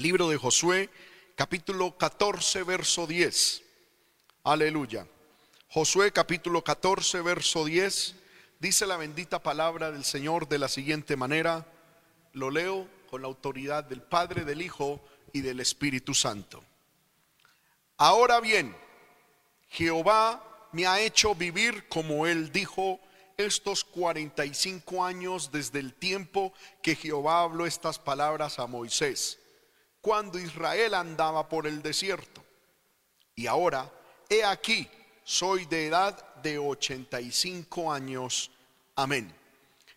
Libro de Josué, capítulo 14, verso 10. Aleluya. Josué capítulo 14, verso 10. Dice la bendita palabra del Señor de la siguiente manera. Lo leo con la autoridad del Padre, del Hijo y del Espíritu Santo. Ahora bien, Jehová me ha hecho vivir como él dijo estos 45 años desde el tiempo que Jehová habló estas palabras a Moisés, cuando Israel andaba por el desierto. Y ahora, he aquí, soy de edad de 85 años. Amén.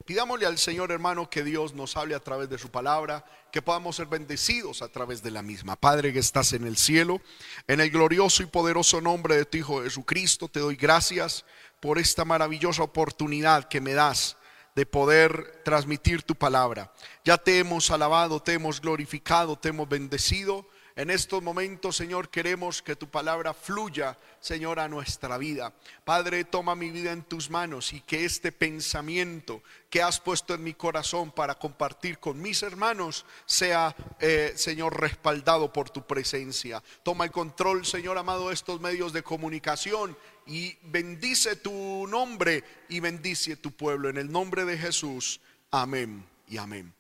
Pidámosle al Señor hermano que Dios nos hable a través de su palabra, que podamos ser bendecidos a través de la misma. Padre que estás en el cielo, en el glorioso y poderoso nombre de tu Hijo Jesucristo, te doy gracias por esta maravillosa oportunidad que me das de poder transmitir tu palabra. Ya te hemos alabado, te hemos glorificado, te hemos bendecido en estos momentos, Señor, queremos que tu palabra fluya, Señor, a nuestra vida. Padre, toma mi vida en tus manos y que este pensamiento que has puesto en mi corazón para compartir con mis hermanos sea, eh, Señor, respaldado por tu presencia. Toma el control, Señor amado, de estos medios de comunicación y bendice tu nombre y bendice tu pueblo. En el nombre de Jesús, amén y amén.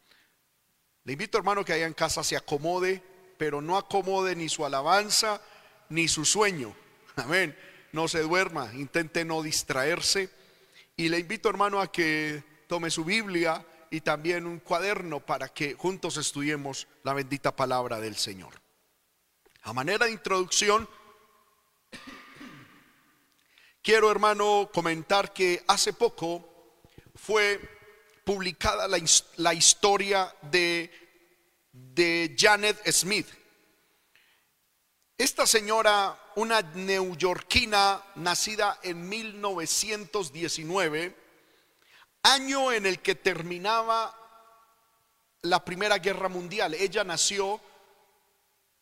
Le invito, hermano, que allá en casa se acomode pero no acomode ni su alabanza ni su sueño. Amén. No se duerma, intente no distraerse. Y le invito, hermano, a que tome su Biblia y también un cuaderno para que juntos estudiemos la bendita palabra del Señor. A manera de introducción, quiero, hermano, comentar que hace poco fue publicada la, la historia de de Janet Smith. Esta señora, una neoyorquina nacida en 1919, año en el que terminaba la Primera Guerra Mundial. Ella nació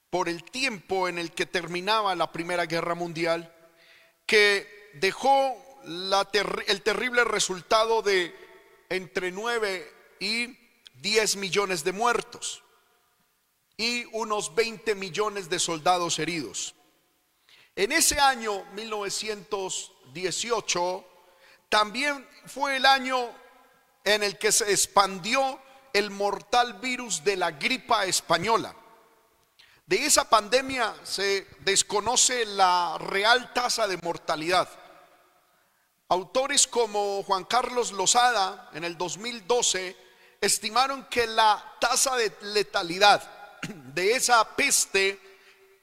por el tiempo en el que terminaba la Primera Guerra Mundial, que dejó el terrible resultado de entre 9 y 10 millones de muertos y unos 20 millones de soldados heridos. En ese año 1918 también fue el año en el que se expandió el mortal virus de la gripa española. De esa pandemia se desconoce la real tasa de mortalidad. Autores como Juan Carlos Lozada en el 2012 estimaron que la tasa de letalidad de esa peste,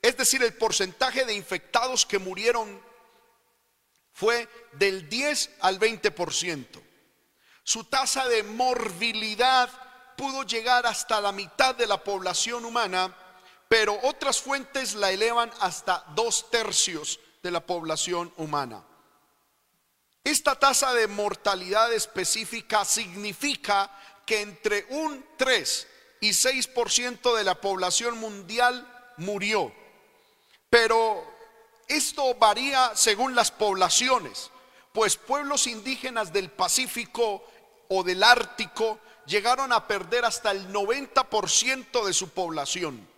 es decir, el porcentaje de infectados que murieron fue del 10 al 20%. Su tasa de morbilidad pudo llegar hasta la mitad de la población humana, pero otras fuentes la elevan hasta dos tercios de la población humana. Esta tasa de mortalidad específica significa que entre un 3 y 6% de la población mundial murió. Pero esto varía según las poblaciones, pues pueblos indígenas del Pacífico o del Ártico llegaron a perder hasta el 90% de su población.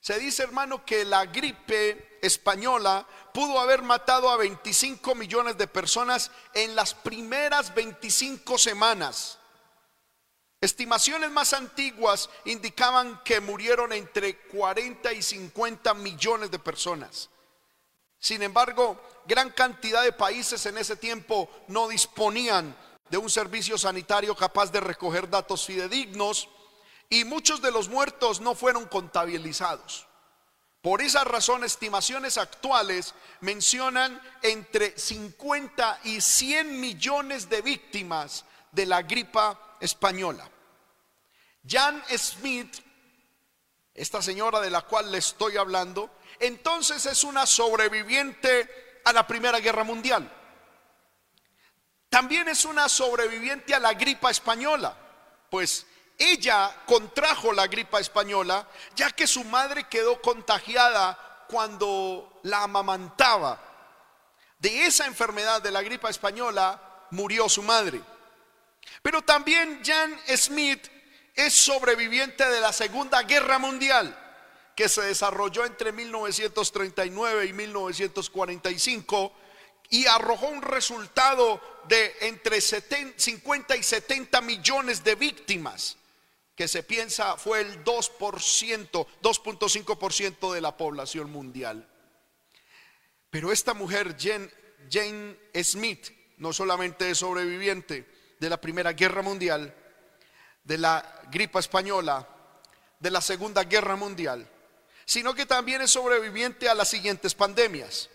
Se dice, hermano, que la gripe española pudo haber matado a 25 millones de personas en las primeras 25 semanas. Estimaciones más antiguas indicaban que murieron entre 40 y 50 millones de personas. Sin embargo, gran cantidad de países en ese tiempo no disponían de un servicio sanitario capaz de recoger datos fidedignos y muchos de los muertos no fueron contabilizados. Por esa razón, estimaciones actuales mencionan entre 50 y 100 millones de víctimas de la gripa española. Jan Smith, esta señora de la cual le estoy hablando, entonces es una sobreviviente a la Primera Guerra Mundial. También es una sobreviviente a la gripa española, pues ella contrajo la gripa española ya que su madre quedó contagiada cuando la amamantaba. De esa enfermedad de la gripa española murió su madre. Pero también Jan Smith es sobreviviente de la Segunda Guerra Mundial que se desarrolló entre 1939 y 1945 y arrojó un resultado de entre 50 y 70 millones de víctimas, que se piensa fue el 2%, 2.5% de la población mundial. Pero esta mujer, Jane, Jane Smith, no solamente es sobreviviente de la Primera Guerra Mundial, de la gripa española, de la Segunda Guerra Mundial, sino que también es sobreviviente a las siguientes pandemias.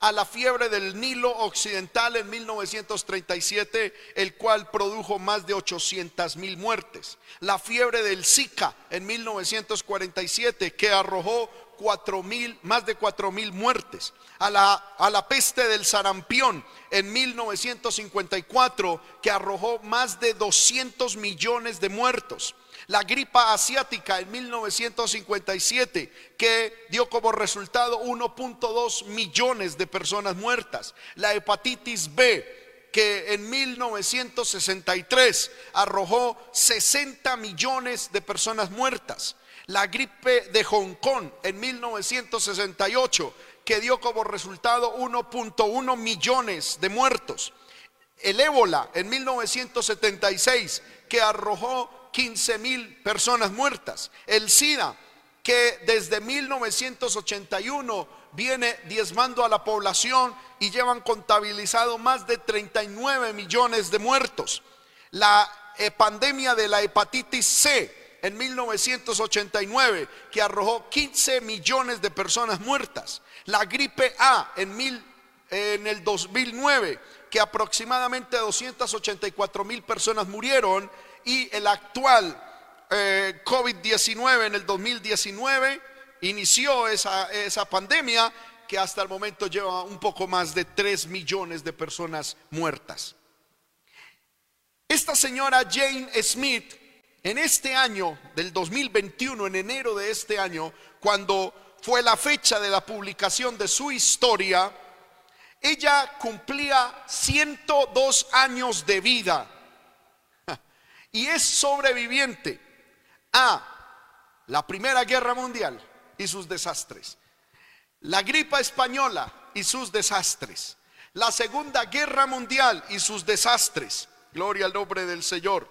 A la fiebre del Nilo Occidental en 1937, el cual produjo más de 800 mil muertes. La fiebre del Zika en 1947, que arrojó mil, más de 4 mil muertes. A la, a la peste del sarampión en 1954, que arrojó más de 200 millones de muertos la gripa asiática en 1957, que dio como resultado 1.2 millones de personas muertas, la hepatitis B, que en 1963 arrojó 60 millones de personas muertas, la gripe de Hong Kong en 1968, que dio como resultado 1.1 millones de muertos, el ébola en 1976, que arrojó 15 mil personas muertas. El SIDA, que desde 1981 viene diezmando a la población y llevan contabilizado más de 39 millones de muertos. La eh, pandemia de la hepatitis C en 1989, que arrojó 15 millones de personas muertas. La gripe A en, mil, en el 2009, que aproximadamente 284 mil personas murieron y el actual eh, COVID-19 en el 2019 inició esa, esa pandemia que hasta el momento lleva un poco más de 3 millones de personas muertas. Esta señora Jane Smith, en este año del 2021, en enero de este año, cuando fue la fecha de la publicación de su historia, ella cumplía 102 años de vida y es sobreviviente a la Primera Guerra Mundial y sus desastres, la gripa española y sus desastres, la Segunda Guerra Mundial y sus desastres, gloria al nombre del Señor,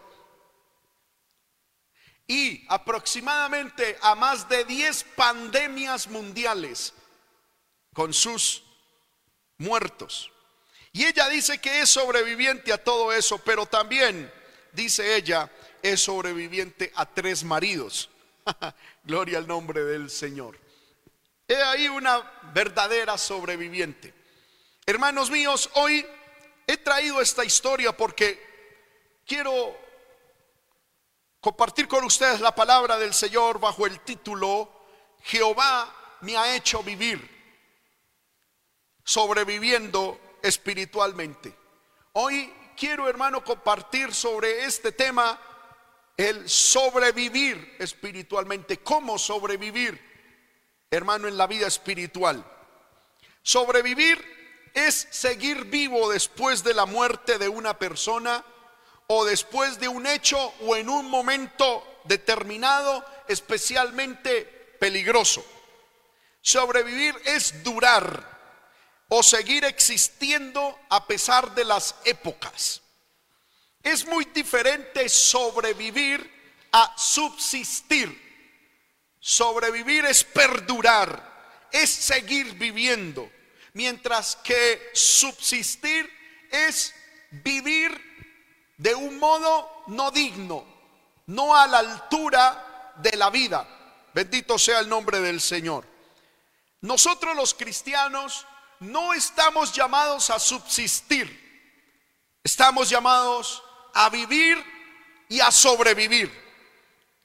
y aproximadamente a más de 10 pandemias mundiales con sus muertos. Y ella dice que es sobreviviente a todo eso, pero también dice ella, es sobreviviente a tres maridos. Gloria al nombre del Señor. He ahí una verdadera sobreviviente. Hermanos míos, hoy he traído esta historia porque quiero compartir con ustedes la palabra del Señor bajo el título Jehová me ha hecho vivir sobreviviendo espiritualmente. Hoy quiero, hermano, compartir sobre este tema, el sobrevivir espiritualmente. ¿Cómo sobrevivir, hermano, en la vida espiritual? Sobrevivir es seguir vivo después de la muerte de una persona o después de un hecho o en un momento determinado especialmente peligroso. Sobrevivir es durar o seguir existiendo a pesar de las épocas. Es muy diferente sobrevivir a subsistir. Sobrevivir es perdurar, es seguir viviendo, mientras que subsistir es vivir de un modo no digno, no a la altura de la vida. Bendito sea el nombre del Señor. Nosotros los cristianos no estamos llamados a subsistir, estamos llamados a vivir y a sobrevivir.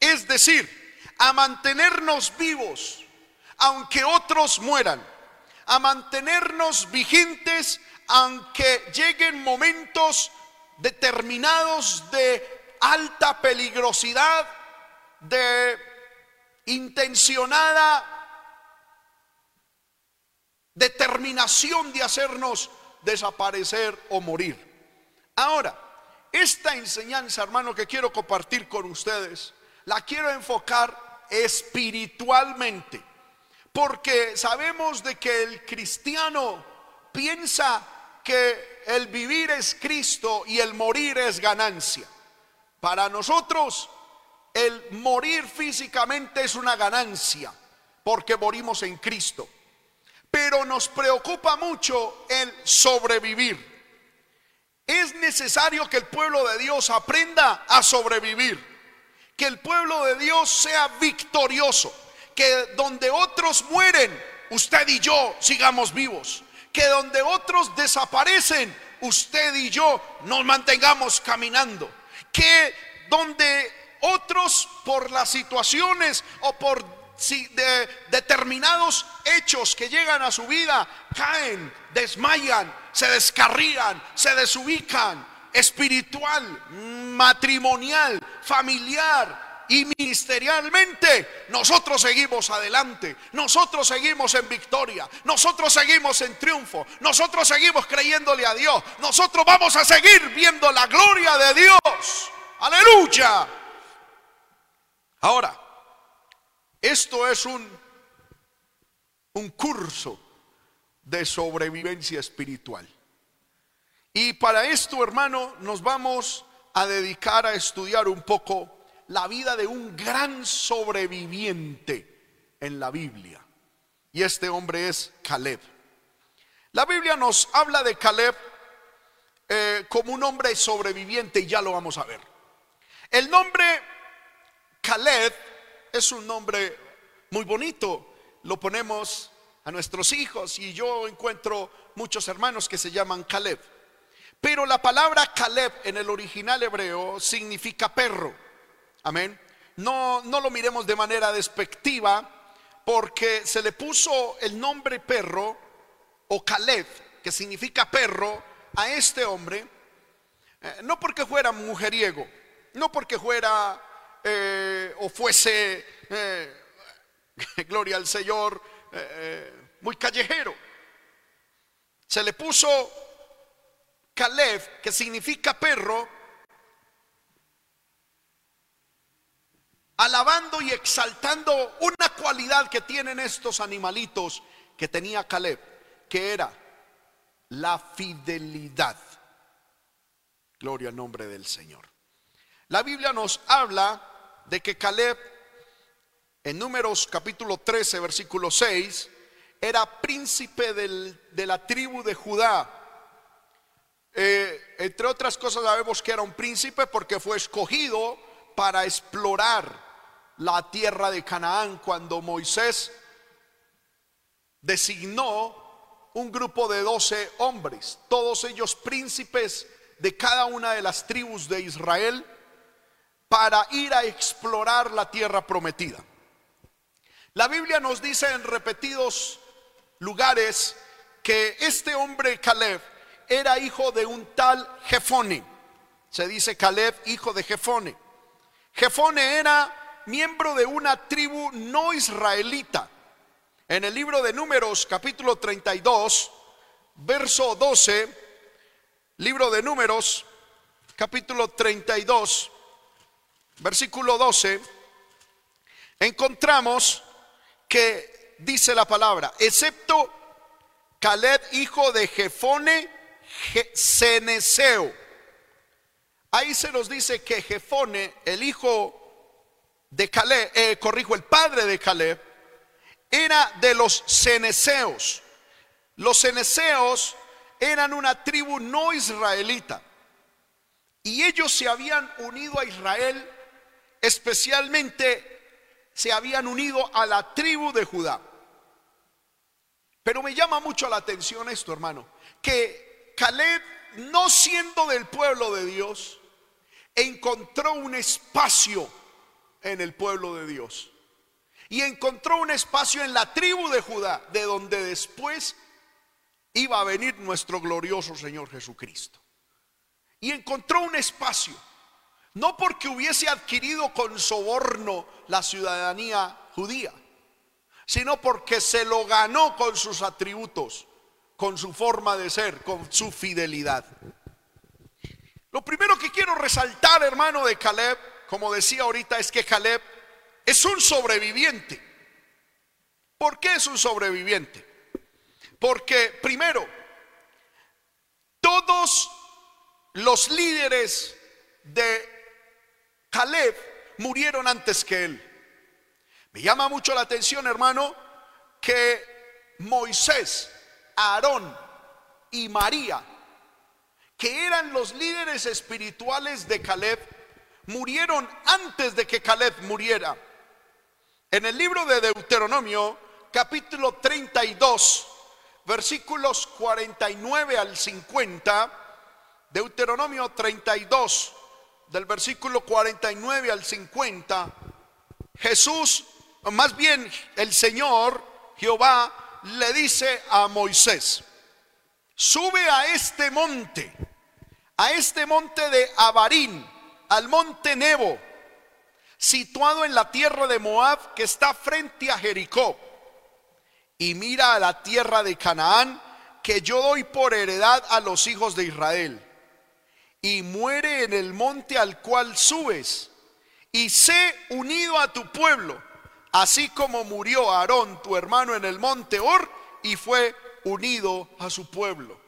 Es decir, a mantenernos vivos, aunque otros mueran, a mantenernos vigentes, aunque lleguen momentos determinados de alta peligrosidad, de intencionada determinación de hacernos desaparecer o morir. Ahora, esta enseñanza, hermano, que quiero compartir con ustedes, la quiero enfocar espiritualmente, porque sabemos de que el cristiano piensa que el vivir es Cristo y el morir es ganancia. Para nosotros, el morir físicamente es una ganancia, porque morimos en Cristo. Pero nos preocupa mucho el sobrevivir. Es necesario que el pueblo de Dios aprenda a sobrevivir, que el pueblo de Dios sea victorioso, que donde otros mueren, usted y yo sigamos vivos, que donde otros desaparecen, usted y yo nos mantengamos caminando, que donde otros por las situaciones o por de determinados hechos que llegan a su vida caen, desmayan, se descarrían, se desubican, espiritual, matrimonial, familiar y ministerialmente, nosotros seguimos adelante, nosotros seguimos en victoria, nosotros seguimos en triunfo, nosotros seguimos creyéndole a Dios, nosotros vamos a seguir viendo la gloria de Dios. Aleluya. Ahora, esto es un, un curso de sobrevivencia espiritual. Y para esto, hermano, nos vamos a dedicar a estudiar un poco la vida de un gran sobreviviente en la Biblia. Y este hombre es Caleb. La Biblia nos habla de Caleb eh, como un hombre sobreviviente y ya lo vamos a ver. El nombre Caleb es un nombre muy bonito. Lo ponemos a nuestros hijos y yo encuentro muchos hermanos que se llaman Caleb. Pero la palabra Caleb en el original hebreo significa perro. Amén. No, no lo miremos de manera despectiva porque se le puso el nombre perro o Caleb, que significa perro, a este hombre, eh, no porque fuera mujeriego, no porque fuera eh, o fuese, eh, gloria al Señor, muy callejero. Se le puso Caleb, que significa perro, alabando y exaltando una cualidad que tienen estos animalitos que tenía Caleb, que era la fidelidad. Gloria al nombre del Señor. La Biblia nos habla de que Caleb, en números capítulo 13, versículo 6, era príncipe de la tribu de Judá. Eh, entre otras cosas sabemos que era un príncipe porque fue escogido para explorar la tierra de Canaán cuando Moisés designó un grupo de doce hombres, todos ellos príncipes de cada una de las tribus de Israel, para ir a explorar la tierra prometida. La Biblia nos dice en repetidos lugares que este hombre Caleb era hijo de un tal Jefone. Se dice Caleb, hijo de Jefone. Jefone era miembro de una tribu no israelita. En el libro de Números, capítulo 32, verso 12, libro de Números, capítulo 32, versículo 12, encontramos que dice la palabra, excepto Caleb, hijo de Jefone, Ceneseo. Ahí se nos dice que Jefone, el hijo de Caleb, eh, corrijo, el padre de Caleb, era de los ceneseos. Los ceneseos eran una tribu no israelita. Y ellos se habían unido a Israel, especialmente se habían unido a la tribu de Judá. Pero me llama mucho la atención esto, hermano, que Caleb, no siendo del pueblo de Dios, encontró un espacio en el pueblo de Dios. Y encontró un espacio en la tribu de Judá, de donde después iba a venir nuestro glorioso Señor Jesucristo. Y encontró un espacio, no porque hubiese adquirido con soborno la ciudadanía judía, sino porque se lo ganó con sus atributos con su forma de ser, con su fidelidad. Lo primero que quiero resaltar, hermano, de Caleb, como decía ahorita, es que Caleb es un sobreviviente. ¿Por qué es un sobreviviente? Porque primero, todos los líderes de Caleb murieron antes que él. Me llama mucho la atención, hermano, que Moisés, Aarón y María, que eran los líderes espirituales de Caleb, murieron antes de que Caleb muriera. En el libro de Deuteronomio, capítulo 32, versículos 49 al 50, Deuteronomio 32, del versículo 49 al 50, Jesús, más bien el Señor, Jehová, le dice a Moisés, sube a este monte, a este monte de Abarín, al monte Nebo, situado en la tierra de Moab que está frente a Jericó, y mira a la tierra de Canaán que yo doy por heredad a los hijos de Israel y muere en el monte al cual subes, y sé unido a tu pueblo, así como murió Aarón, tu hermano, en el monte Or, y fue unido a su pueblo.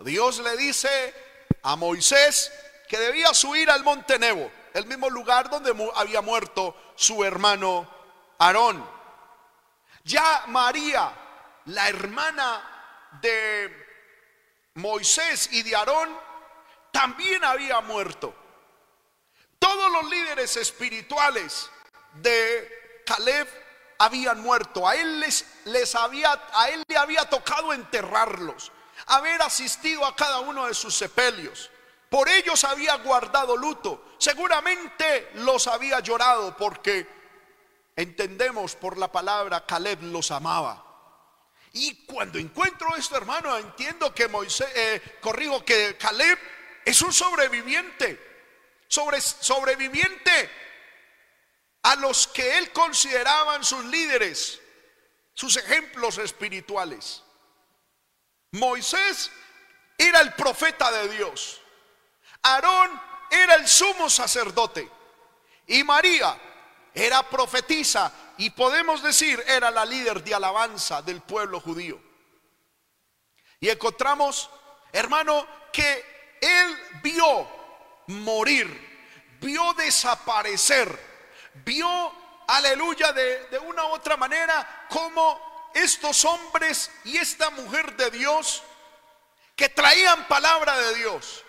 Dios le dice a Moisés que debía subir al monte Nebo, el mismo lugar donde había muerto su hermano Aarón. Ya María, la hermana de Moisés y de Aarón, también había muerto. Todos los líderes espirituales de Caleb habían muerto. A él les, les había a él le había tocado enterrarlos, haber asistido a cada uno de sus sepelios. Por ellos había guardado luto. Seguramente los había llorado porque entendemos por la palabra Caleb los amaba. Y cuando encuentro esto, hermano, entiendo que Moisés, eh, corrijo que Caleb es un sobreviviente, sobre, sobreviviente a los que él consideraban sus líderes, sus ejemplos espirituales. Moisés era el profeta de Dios. Aarón era el sumo sacerdote. Y María era profetisa y podemos decir era la líder de alabanza del pueblo judío. Y encontramos, hermano, que él vio morir, vio desaparecer, vio, aleluya, de, de una u otra manera, como estos hombres y esta mujer de Dios que traían palabra de Dios,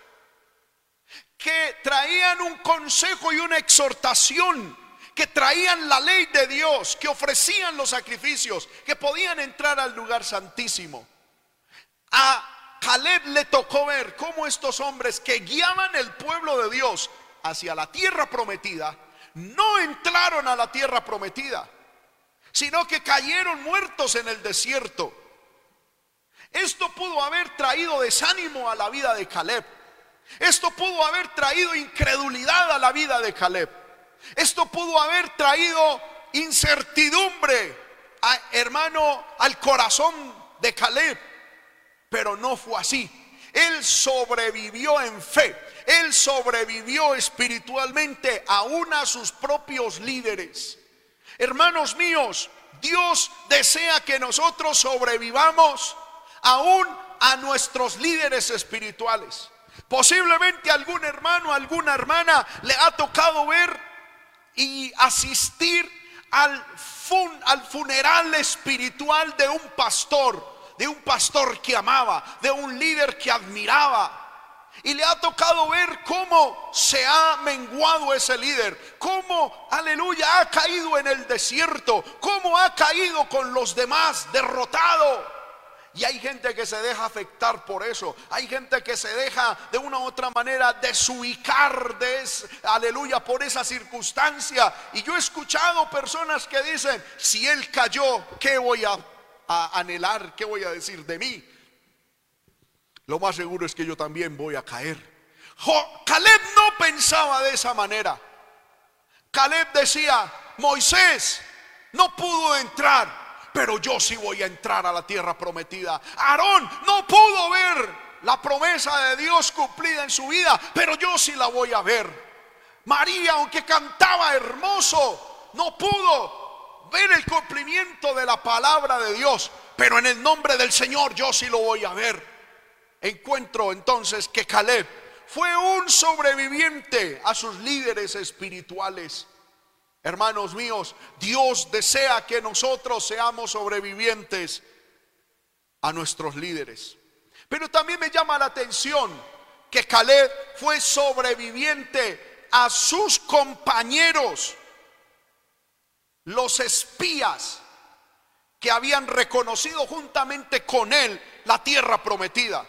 que traían un consejo y una exhortación, que traían la ley de Dios, que ofrecían los sacrificios, que podían entrar al lugar santísimo. A Caleb le tocó ver cómo estos hombres que guiaban el pueblo de Dios hacia la tierra prometida, no entraron a la tierra prometida, sino que cayeron muertos en el desierto. Esto pudo haber traído desánimo a la vida de Caleb. Esto pudo haber traído incredulidad a la vida de Caleb. Esto pudo haber traído incertidumbre, hermano, al corazón de Caleb. Pero no fue así. Él sobrevivió en fe. Él sobrevivió espiritualmente aún a sus propios líderes. Hermanos míos, Dios desea que nosotros sobrevivamos aún a nuestros líderes espirituales. Posiblemente algún hermano, alguna hermana le ha tocado ver y asistir al, al funeral espiritual de un pastor de un pastor que amaba, de un líder que admiraba. Y le ha tocado ver cómo se ha menguado ese líder, cómo, aleluya, ha caído en el desierto, cómo ha caído con los demás derrotado. Y hay gente que se deja afectar por eso. Hay gente que se deja de una u otra manera desubicar de aleluya, por esa circunstancia. Y yo he escuchado personas que dicen, si él cayó, ¿qué voy a a anhelar qué voy a decir de mí, lo más seguro es que yo también voy a caer. Caleb no pensaba de esa manera. Caleb decía, Moisés no pudo entrar, pero yo sí voy a entrar a la tierra prometida. Aarón no pudo ver la promesa de Dios cumplida en su vida, pero yo sí la voy a ver. María, aunque cantaba hermoso, no pudo ver el cumplimiento de la palabra de Dios, pero en el nombre del Señor yo sí lo voy a ver. Encuentro entonces que Caleb fue un sobreviviente a sus líderes espirituales. Hermanos míos, Dios desea que nosotros seamos sobrevivientes a nuestros líderes. Pero también me llama la atención que Caleb fue sobreviviente a sus compañeros, los espías que habían reconocido juntamente con él la tierra prometida.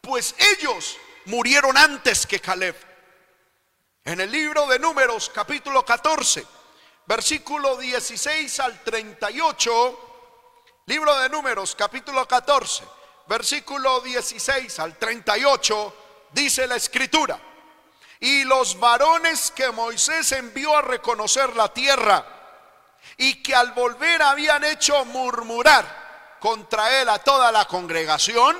Pues ellos murieron antes que Caleb. En el libro de Números, capítulo 14, versículo 16 al 38, libro de Números, capítulo 14, versículo 16 al 38, dice la escritura, y los varones que Moisés envió a reconocer la tierra, y que al volver habían hecho murmurar contra él a toda la congregación,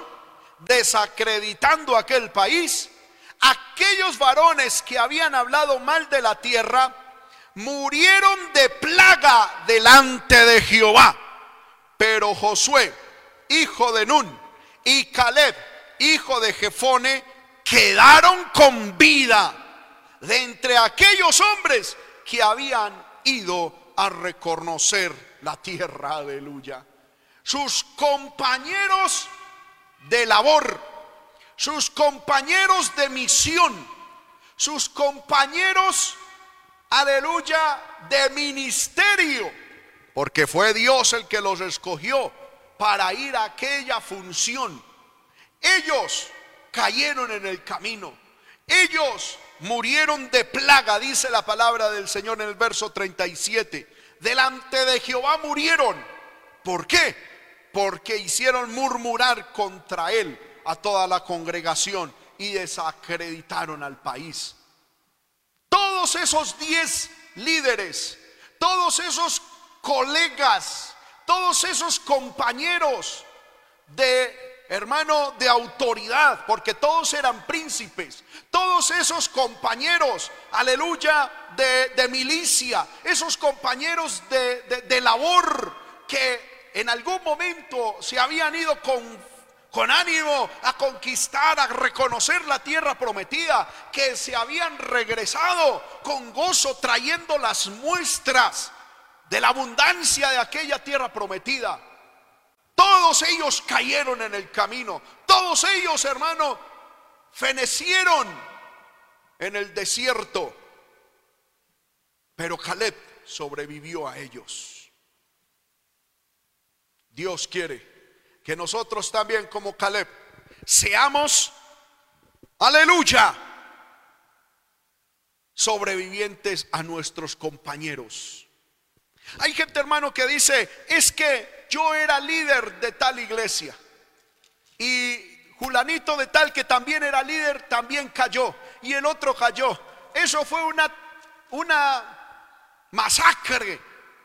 desacreditando aquel país, aquellos varones que habían hablado mal de la tierra, murieron de plaga delante de Jehová. Pero Josué, hijo de Nun, y Caleb, hijo de Jefone, quedaron con vida de entre aquellos hombres que habían ido a reconocer la tierra, aleluya. Sus compañeros de labor, sus compañeros de misión, sus compañeros, aleluya, de ministerio, porque fue Dios el que los escogió para ir a aquella función. Ellos cayeron en el camino, ellos murieron de plaga, dice la palabra del Señor en el verso 37. Delante de Jehová murieron. ¿Por qué? porque hicieron murmurar contra él a toda la congregación y desacreditaron al país. Todos esos diez líderes, todos esos colegas, todos esos compañeros de hermano de autoridad, porque todos eran príncipes, todos esos compañeros, aleluya, de, milicia, esos compañeros de, de labor que en algún momento se habían ido con con ánimo a conquistar, a reconocer la tierra prometida, que se habían regresado con gozo trayendo las muestras de la abundancia de aquella tierra prometida. Todos ellos cayeron en el camino, todos ellos, hermano, fenecieron en el desierto, pero Caleb sobrevivió a ellos. Dios quiere que nosotros también como Caleb seamos, aleluya, sobrevivientes a nuestros compañeros. Hay gente hermano que dice, es que yo era líder de tal iglesia y Julanito de tal que también era líder también cayó y el otro cayó. Eso fue una, una masacre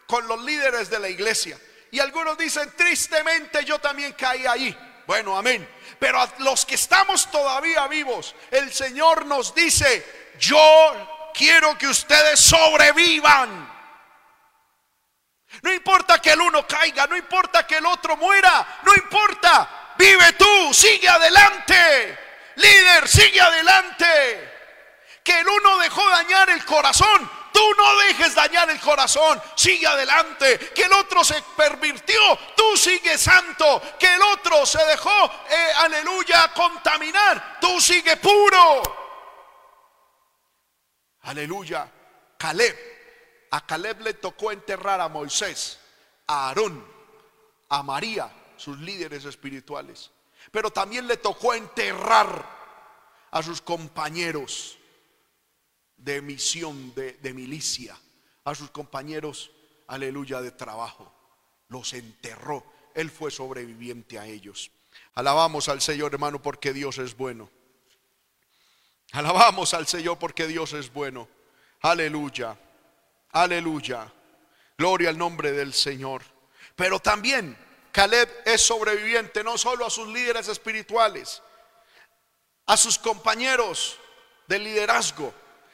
con los líderes de la iglesia. Y algunos dicen, tristemente yo también caí ahí. Bueno, amén. Pero a los que estamos todavía vivos, el Señor nos dice, yo quiero que ustedes sobrevivan. No importa que el uno caiga, no importa que el otro muera, no importa. Vive tú, sigue adelante. Líder, sigue adelante. Que el uno dejó dañar el corazón, Tú no dejes dañar el corazón, sigue adelante. Que el otro se pervirtió, tú sigue santo. Que el otro se dejó, eh, aleluya, contaminar, tú sigue puro. Aleluya. Caleb, a Caleb le tocó enterrar a Moisés, a Aarón, a María, sus líderes espirituales. Pero también le tocó enterrar a sus compañeros de misión, de, milicia, a sus compañeros, aleluya, de trabajo. Los enterró. Él fue sobreviviente a ellos. Alabamos al Señor, hermano, porque Dios es bueno. Alabamos al Señor porque Dios es bueno. Aleluya. Aleluya. Gloria al nombre del Señor. Pero también Caleb es sobreviviente no solo a sus líderes espirituales, a sus compañeros de liderazgo,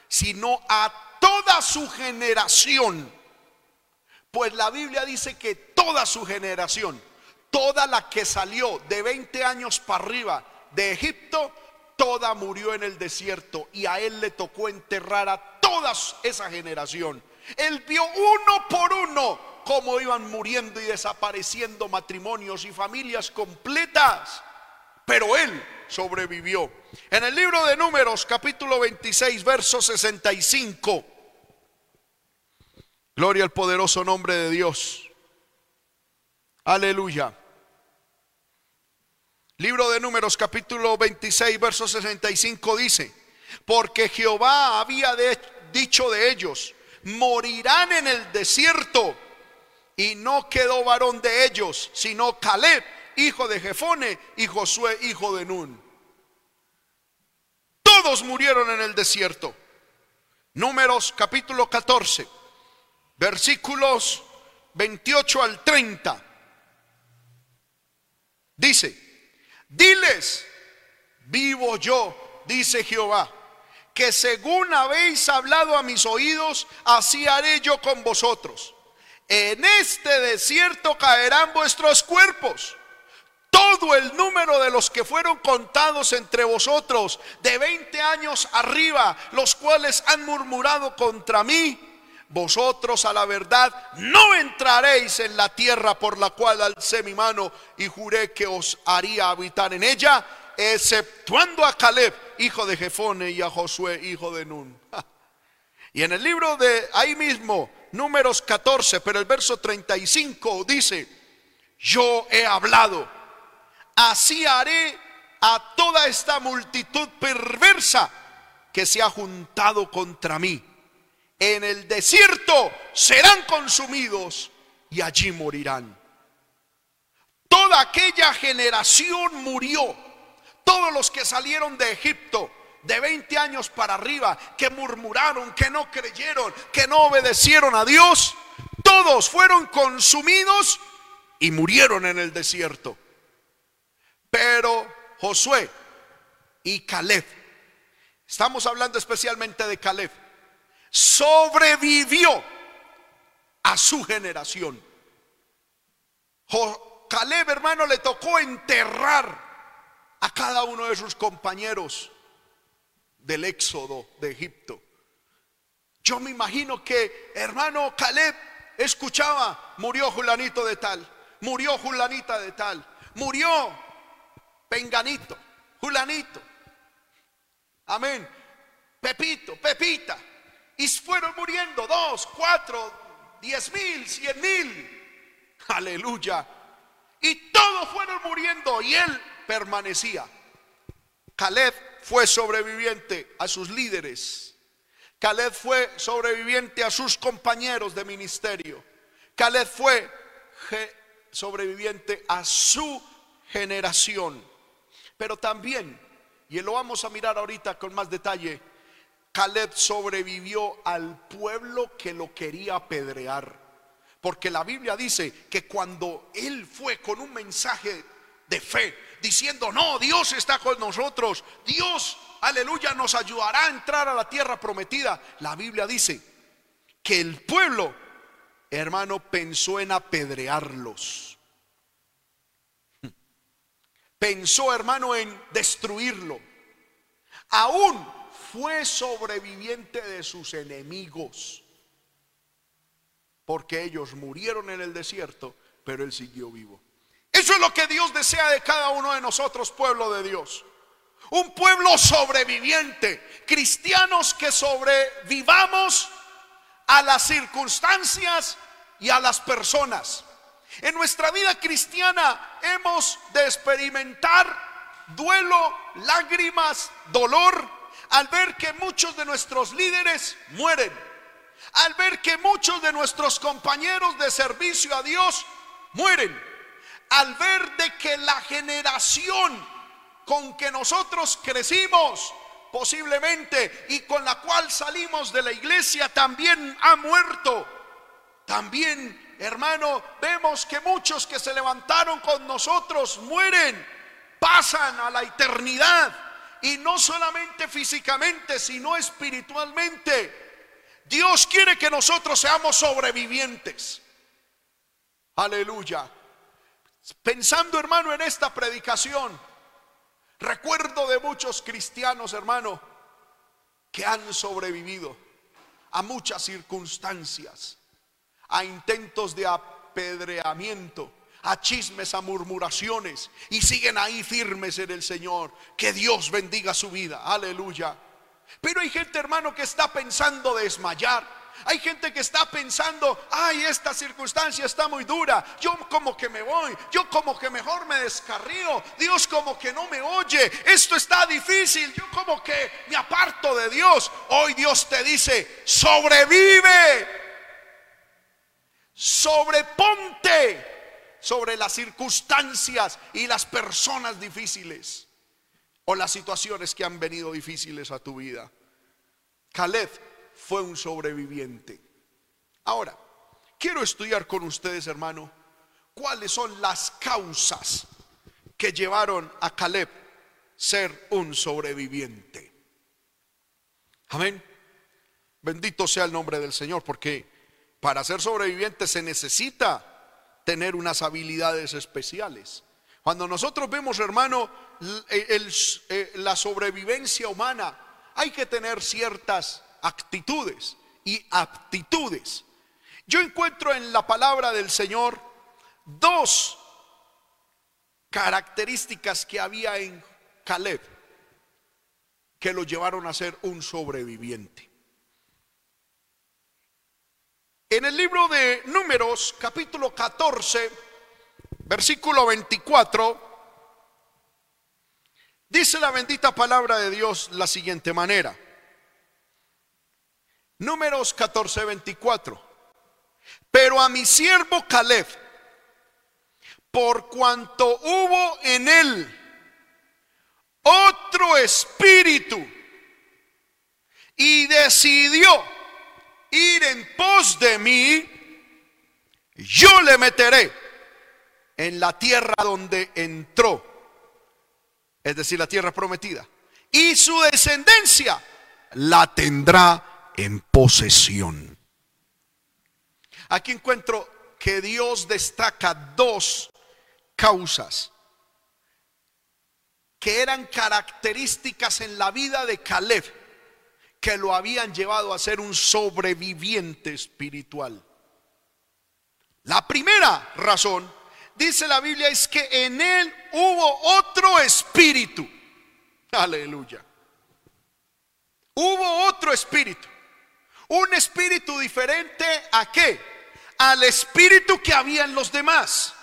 sino a toda su generación. Pues la Biblia dice que toda su generación, toda la que salió de 20 años para arriba de Egipto, toda murió en el desierto y a él le tocó enterrar a toda esa generación. Él vio uno por uno cómo iban muriendo y desapareciendo matrimonios y familias completas. Pero él sobrevivió. En el libro de Números, capítulo 26, verso 65. Gloria al poderoso nombre de Dios. Aleluya. Libro de Números capítulo 26, verso 65 dice, porque Jehová había dicho de ellos, morirán en el desierto. Y no quedó varón de ellos, sino Caleb, hijo de Jefone, y Josué, hijo de Nun. Todos murieron en el desierto. Números capítulo 14, versículos 28 al 30. Dice, Diles, vivo yo, dice Jehová, que según habéis hablado a mis oídos, así haré yo con vosotros. En este desierto caerán vuestros cuerpos. Todo el número de los que fueron contados entre vosotros de 20 años arriba, los cuales han murmurado contra mí, vosotros a la verdad no entraréis en la tierra por la cual alcé mi mano y juré que os haría habitar en ella, exceptuando a Caleb, hijo de Jefone, y a Josué, hijo de Nun. Y en el libro de ahí mismo, números 14, pero el verso 35 dice, yo he hablado, así haré a toda esta multitud perversa que se ha juntado contra mí en el desierto serán consumidos y allí morirán. Toda aquella generación murió. Todos los que salieron de Egipto de 20 años para arriba, que murmuraron, que no creyeron, que no obedecieron a Dios, todos fueron consumidos y murieron en el desierto. Pero Josué y Caleb, estamos hablando especialmente de Caleb, sobrevivió a su generación. Caleb, hermano, le tocó enterrar a cada uno de sus compañeros del éxodo de Egipto. Yo me imagino que, hermano Caleb, escuchaba, murió Julanito de tal, murió Julanita de tal, murió Penganito, Julanito. Amén. Pepito, Pepita. Y fueron muriendo dos, cuatro, diez mil, cien mil. Aleluya. Y todos fueron muriendo y él permanecía. Caleb fue sobreviviente a sus líderes. Caleb fue sobreviviente a sus compañeros de ministerio. Caleb fue sobreviviente a su generación. Pero también, y lo vamos a mirar ahorita con más detalle, Caleb sobrevivió al pueblo que lo quería apedrear. Porque la Biblia dice que cuando él fue con un mensaje de fe, diciendo, no, Dios está con nosotros, Dios, aleluya, nos ayudará a entrar a la tierra prometida. La Biblia dice que el pueblo, hermano, pensó en apedrearlos. Pensó, hermano, en destruirlo. Aún fue sobreviviente de sus enemigos, porque ellos murieron en el desierto, pero él siguió vivo. Eso es lo que Dios desea de cada uno de nosotros, pueblo de Dios. Un pueblo sobreviviente, cristianos que sobrevivamos a las circunstancias y a las personas. En nuestra vida cristiana hemos de experimentar duelo, lágrimas, dolor, al ver que muchos de nuestros líderes mueren, al ver que muchos de nuestros compañeros de servicio a Dios mueren, al ver de que la generación con que nosotros crecimos posiblemente y con la cual salimos de la iglesia también ha muerto. También, hermano, vemos que muchos que se levantaron con nosotros mueren, pasan a la eternidad y no solamente físicamente, sino espiritualmente. Dios quiere que nosotros seamos sobrevivientes. Aleluya. Pensando, hermano, en esta predicación, recuerdo de muchos cristianos, hermano, que han sobrevivido a muchas circunstancias, a intentos de apedreamiento, a chismes, a murmuraciones y siguen ahí firmes en el Señor. Que Dios bendiga su vida. Aleluya. Pero hay gente, hermano, que está pensando desmayar. Hay gente que está pensando, ay, esta circunstancia está muy dura. Yo como que me voy, yo como que mejor me descarrío. Dios como que no me oye. Esto está difícil. Yo como que me aparto de Dios. Hoy Dios te dice, sobrevive. Sobreponte sobre las circunstancias y las personas difíciles o las situaciones que han venido difíciles a tu vida. Caleb fue un sobreviviente. Ahora, quiero estudiar con ustedes, hermano, cuáles son las causas que llevaron a Caleb ser un sobreviviente. Amén. Bendito sea el nombre del Señor, porque para ser sobreviviente se necesita tener unas habilidades especiales. Cuando nosotros vemos, hermano, eh, la sobrevivencia humana, hay que tener ciertas actitudes y aptitudes. Yo encuentro en la palabra del Señor dos características que había en Caleb que lo llevaron a ser un sobreviviente. En el libro de Números, capítulo 14, versículo 24, dice la bendita palabra de Dios la siguiente manera. Números 14, 24. Pero a mi siervo Caleb, por cuanto hubo en él otro espíritu y decidió ir en pos de mí, yo le meteré en la tierra donde entró, es decir, la tierra prometida, y su descendencia la tendrá en posesión. Aquí encuentro que Dios destaca dos causas que eran características en la vida de Caleb que lo habían llevado a ser un sobreviviente espiritual. La primera razón, dice la Biblia, es que en él hubo otro espíritu. Aleluya. Hubo otro espíritu. Un espíritu diferente a qué? Al espíritu que había en los demás.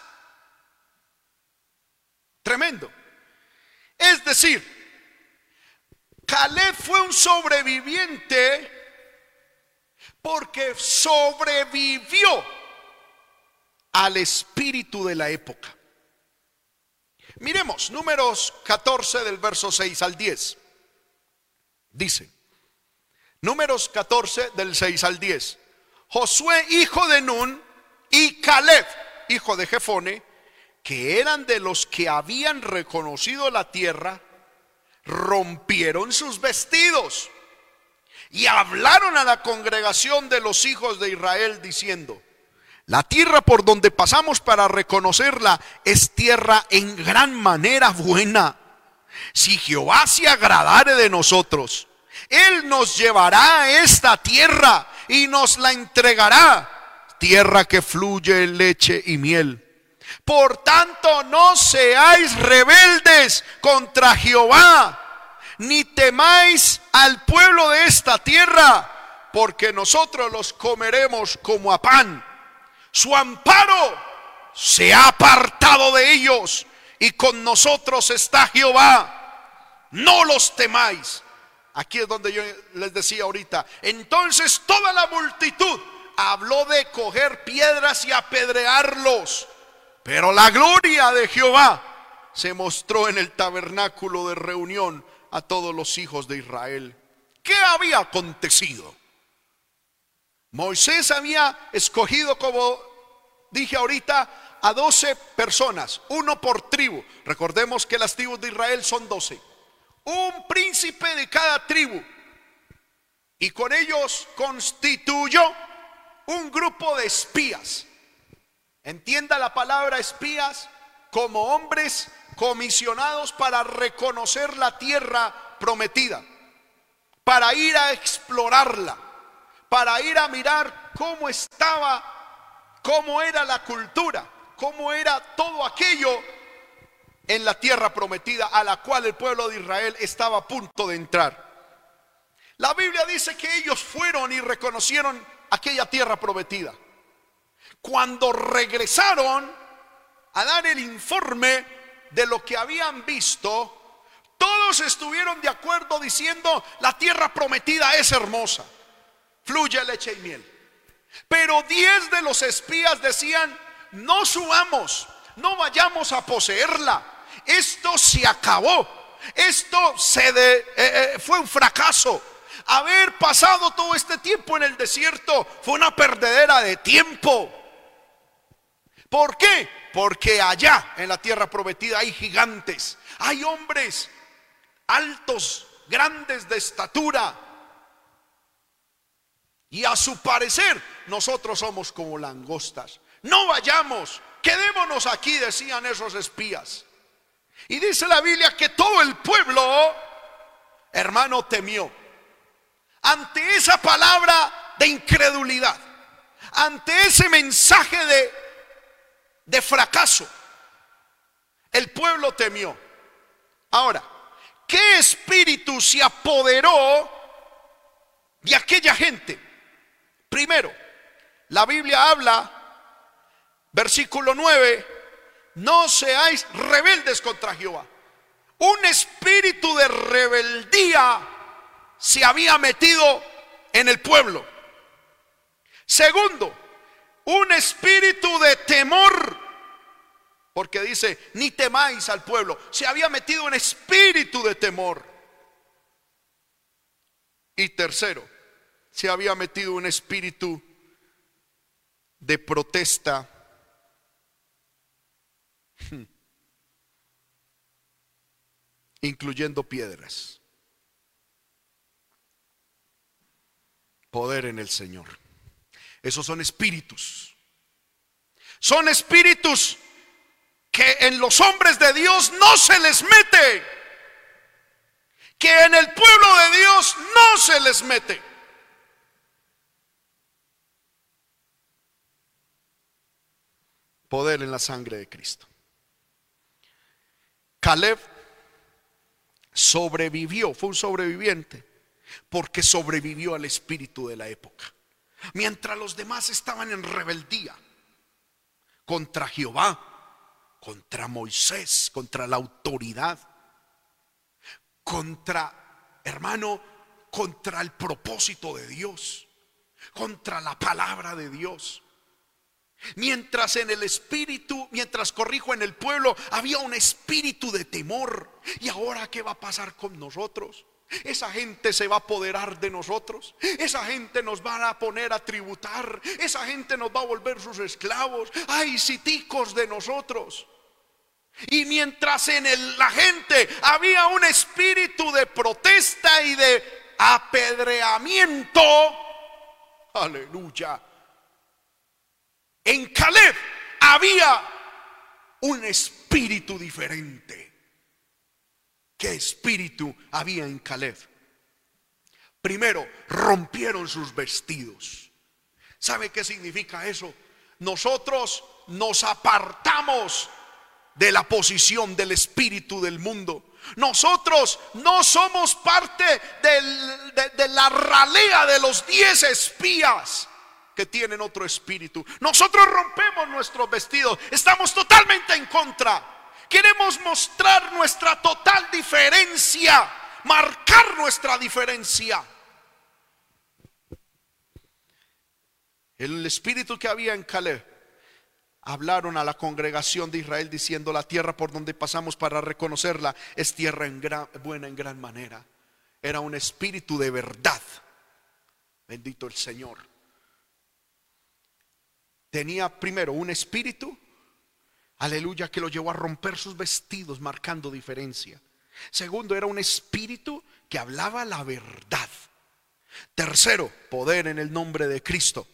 Tremendo. Es decir, Caleb fue un sobreviviente porque sobrevivió al espíritu de la época. Miremos números 14 del verso 6 al 10. Dice, números 14 del 6 al 10. Josué, hijo de Nun, y Caleb, hijo de Jefone, que eran de los que habían reconocido la tierra, rompieron sus vestidos y hablaron a la congregación de los hijos de Israel diciendo, la tierra por donde pasamos para reconocerla es tierra en gran manera buena. Si Jehová se agradare de nosotros, Él nos llevará a esta tierra y nos la entregará, tierra que fluye leche y miel. Por tanto, no seáis rebeldes contra Jehová, ni temáis al pueblo de esta tierra, porque nosotros los comeremos como a pan. Su amparo se ha apartado de ellos y con nosotros está Jehová. No los temáis. Aquí es donde yo les decía ahorita. Entonces toda la multitud habló de coger piedras y apedrearlos. Pero la gloria de Jehová se mostró en el tabernáculo de reunión a todos los hijos de Israel. ¿Qué había acontecido? Moisés había escogido, como dije ahorita, a doce personas, uno por tribu. Recordemos que las tribus de Israel son doce. Un príncipe de cada tribu. Y con ellos constituyó un grupo de espías. Entienda la palabra espías como hombres comisionados para reconocer la tierra prometida, para ir a explorarla, para ir a mirar cómo estaba, cómo era la cultura, cómo era todo aquello en la tierra prometida a la cual el pueblo de Israel estaba a punto de entrar. La Biblia dice que ellos fueron y reconocieron aquella tierra prometida. Cuando regresaron a dar el informe de lo que habían visto, todos estuvieron de acuerdo diciendo, la tierra prometida es hermosa, fluye leche y miel. Pero diez de los espías decían, no subamos, no vayamos a poseerla, esto se acabó, esto se de, eh, eh, fue un fracaso. Haber pasado todo este tiempo en el desierto fue una perdedera de tiempo. ¿Por qué? Porque allá en la tierra prometida hay gigantes, hay hombres altos, grandes de estatura. Y a su parecer nosotros somos como langostas. No vayamos, quedémonos aquí, decían esos espías. Y dice la Biblia que todo el pueblo, hermano, temió. Ante esa palabra de incredulidad, ante ese mensaje de, de fracaso, el pueblo temió. Ahora, ¿qué espíritu se apoderó de aquella gente? Primero, la Biblia habla, versículo 9, no seáis rebeldes contra Jehová. Un espíritu de rebeldía se había metido en el pueblo. Segundo, un espíritu de temor, porque dice, ni temáis al pueblo. Se había metido un espíritu de temor. Y tercero, se había metido un espíritu de protesta incluyendo piedras. Poder en el Señor. Esos son espíritus. Son espíritus que en los hombres de Dios no se les mete. Que en el pueblo de Dios no se les mete. Poder en la sangre de Cristo. Caleb sobrevivió, fue un sobreviviente, porque sobrevivió al espíritu de la época. Mientras los demás estaban en rebeldía contra Jehová, contra Moisés, contra la autoridad, contra, hermano, contra el propósito de Dios, contra la palabra de Dios. Mientras en el espíritu, mientras corrijo en el pueblo, había un espíritu de temor. ¿Y ahora qué va a pasar con nosotros? Esa gente se va a apoderar de nosotros. Esa gente nos va a poner a tributar. Esa gente nos va a volver sus esclavos. Ay, citicos de nosotros. Y mientras en la gente había un espíritu de protesta y de apedreamiento, aleluya en Caleb había un espíritu diferente. ¿Qué espíritu había en Caleb? Primero, rompieron sus vestidos. ¿Sabe qué significa eso? Nosotros nos apartamos de la posición del espíritu del mundo. Nosotros no somos parte de, la ralea de los diez espías tienen otro espíritu. Nosotros rompemos nuestros vestidos, estamos totalmente en contra. Queremos mostrar nuestra total diferencia, marcar nuestra diferencia. El espíritu que había en Caleb hablaron a la congregación de Israel diciendo la tierra por donde pasamos para reconocerla es tierra buena en gran manera. Era un espíritu de verdad. Bendito el Señor tenía primero un espíritu, aleluya, que lo llevó a romper sus vestidos marcando diferencia. Segundo, era un espíritu que hablaba la verdad. Tercero, poder en el nombre de Cristo.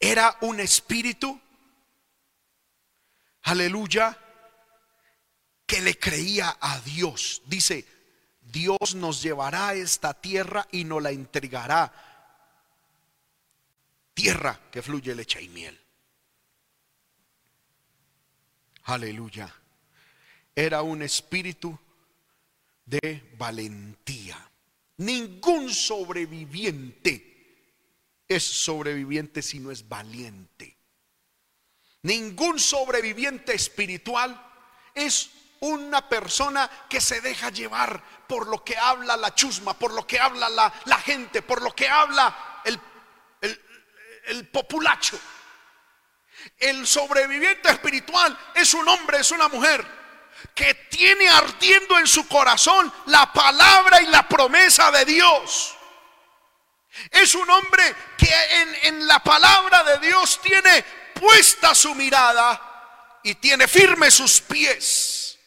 Era un espíritu, aleluya, que le creía a Dios. Dice, Dios nos llevará a esta tierra y nos la entregará. Tierra que fluye leche y miel. Aleluya. Era un espíritu de valentía. Ningún sobreviviente es sobreviviente si no es valiente. Ningún sobreviviente espiritual es una persona que se deja llevar por lo que habla la chusma, por lo que habla la, gente, por lo que habla el, el populacho. El sobreviviente espiritual es un hombre, es una mujer que tiene ardiendo en su corazón la palabra y la promesa de Dios. Es un hombre que en, en, la palabra de Dios tiene puesta su mirada y tiene firmes sus pies.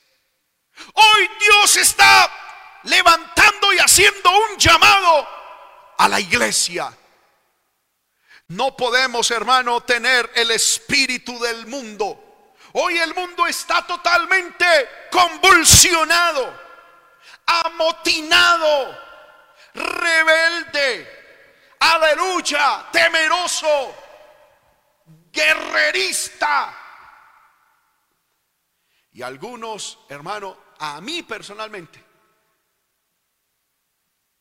Hoy Dios está levantando y haciendo un llamado a la iglesia. No podemos, hermano, tener el espíritu del mundo. Hoy el mundo está totalmente convulsionado, amotinado, rebelde, aleluya, temeroso, guerrerista. Y algunos, hermano, a mí personalmente,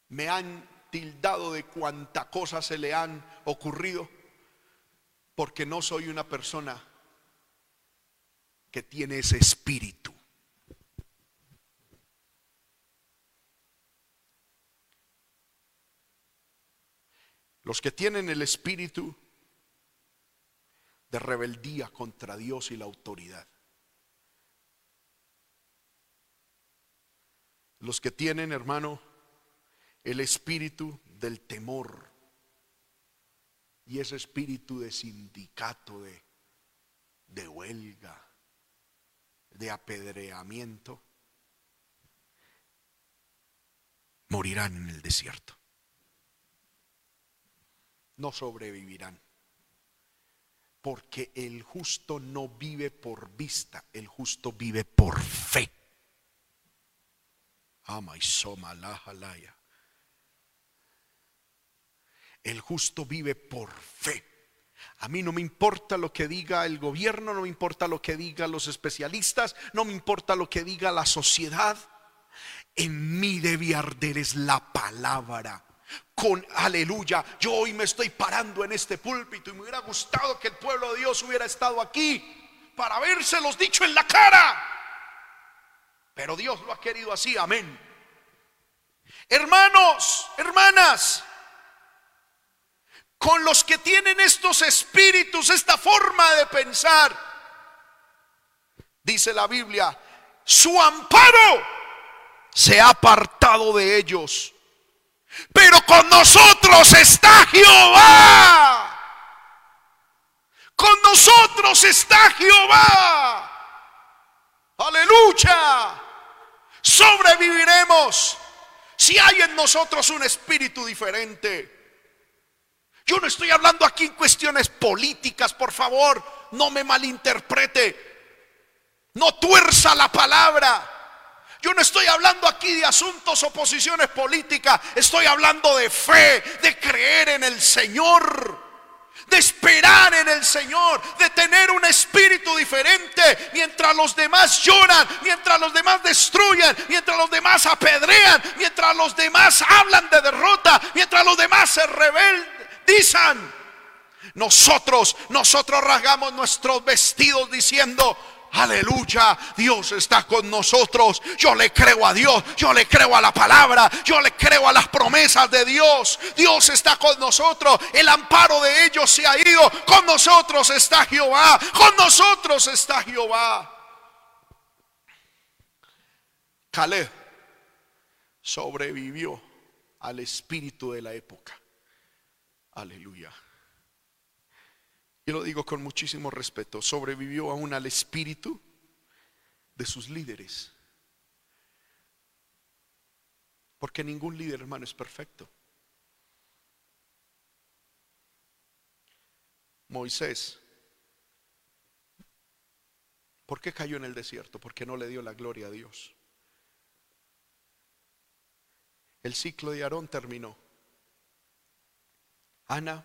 me han tildado de cuánta cosa se le han ocurrido, porque no soy una persona que tiene ese espíritu. Los que tienen el espíritu de rebeldía contra Dios y la autoridad. Los que tienen, hermano, el espíritu del temor y ese espíritu de sindicato, de, de huelga, de apedreamiento, morirán en el desierto. No sobrevivirán. Porque el justo no vive por vista, el justo vive por fe. Ama y soma la el justo vive por fe. A mí no me importa lo que diga el gobierno, no me importa lo que digan los especialistas, no me importa lo que diga la sociedad. En mí debe arder es la palabra. Con aleluya, yo hoy me estoy parando en este púlpito y me hubiera gustado que el pueblo de Dios hubiera estado aquí para habérselos dicho en la cara. Pero Dios lo ha querido así, amén. Hermanos, hermanas, con los que tienen estos espíritus, esta forma de pensar. Dice la Biblia, su amparo se ha apartado de ellos. Pero con nosotros está Jehová. Con nosotros está Jehová. Aleluya. Sobreviviremos si hay en nosotros un espíritu diferente. Yo no estoy hablando aquí en cuestiones políticas, por favor, no me malinterprete. No tuerza la palabra. Yo no estoy hablando aquí de asuntos o posiciones políticas, estoy hablando de fe, de creer en el Señor, de esperar en el Señor, de tener un espíritu diferente mientras los demás lloran, mientras los demás destruyen, mientras los demás apedrean, mientras los demás hablan de derrota, mientras los demás se rebelden nosotros, nosotros rasgamos nuestros vestidos diciendo, Aleluya, Dios está con nosotros. Yo le creo a Dios, yo le creo a la palabra, yo le creo a las promesas de Dios. Dios está con nosotros. El amparo de ellos se ha ido. Con nosotros está Jehová. Con nosotros está Jehová. Caleb sobrevivió al espíritu de la época. Aleluya. Y lo digo con muchísimo respeto. Sobrevivió aún al espíritu de sus líderes. Porque ningún líder, hermano, es perfecto. Moisés, ¿por qué cayó en el desierto? Porque no le dio la gloria a Dios. El ciclo de Aarón terminó. Ana,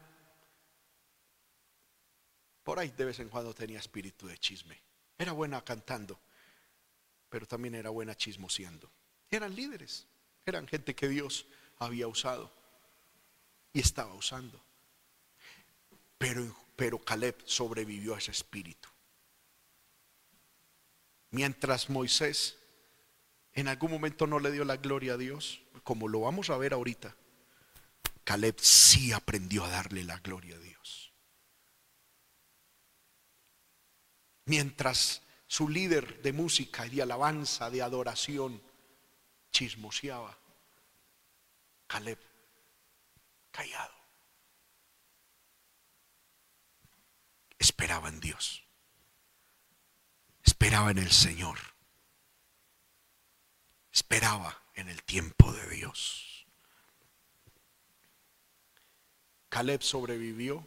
por ahí de vez en cuando tenía espíritu de chisme. Era buena cantando, pero también era buena chismoseando. Eran líderes, eran gente que Dios había usado y estaba usando. Pero, pero Caleb sobrevivió a ese espíritu. Mientras Moisés en algún momento no le dio la gloria a Dios, como lo vamos a ver ahorita, Caleb sí aprendió a darle la gloria a Dios. Mientras su líder de música y de alabanza, de adoración, chismoseaba, Caleb callado. Esperaba en Dios. Esperaba en el Señor. Esperaba en el tiempo de Dios. Caleb sobrevivió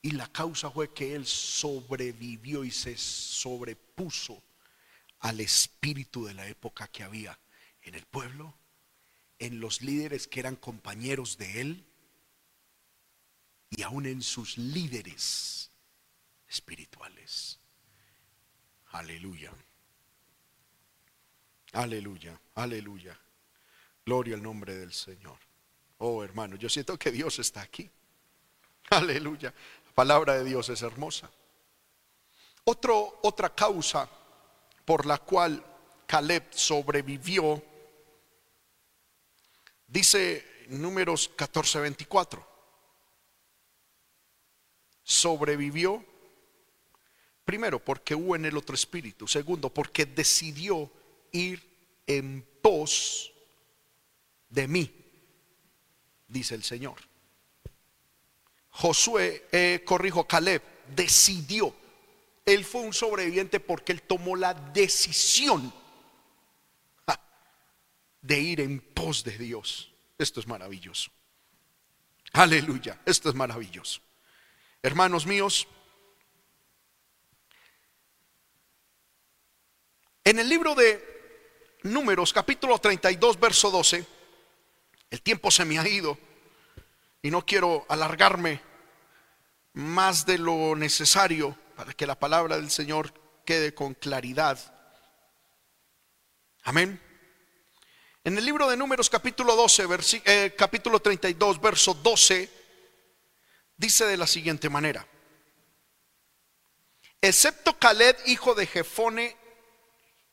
y la causa fue que él sobrevivió y se sobrepuso al espíritu de la época que había en el pueblo, en los líderes que eran compañeros de él y aún en sus líderes espirituales. Aleluya. Aleluya, aleluya. Gloria al nombre del Señor. Oh hermano, yo siento que Dios está aquí. Aleluya. La palabra de Dios es hermosa. Otra causa por la cual Caleb sobrevivió, dice números 14:24. Sobrevivió, primero, porque hubo en el otro espíritu. Segundo, porque decidió ir en pos de mí, dice el Señor. Josué, eh, corrijo, Caleb, decidió. Él fue un sobreviviente porque él tomó la decisión de ir en pos de Dios. Esto es maravilloso. Aleluya, esto es maravilloso. Hermanos míos, en el libro de Números capítulo 32, verso 12. El tiempo se me ha ido y no quiero alargarme más de lo necesario para que la palabra del Señor quede con claridad. Amén. En el libro de Números capítulo 12, eh, capítulo 32, verso 12, dice de la siguiente manera. Excepto Caleb, hijo de Jefone,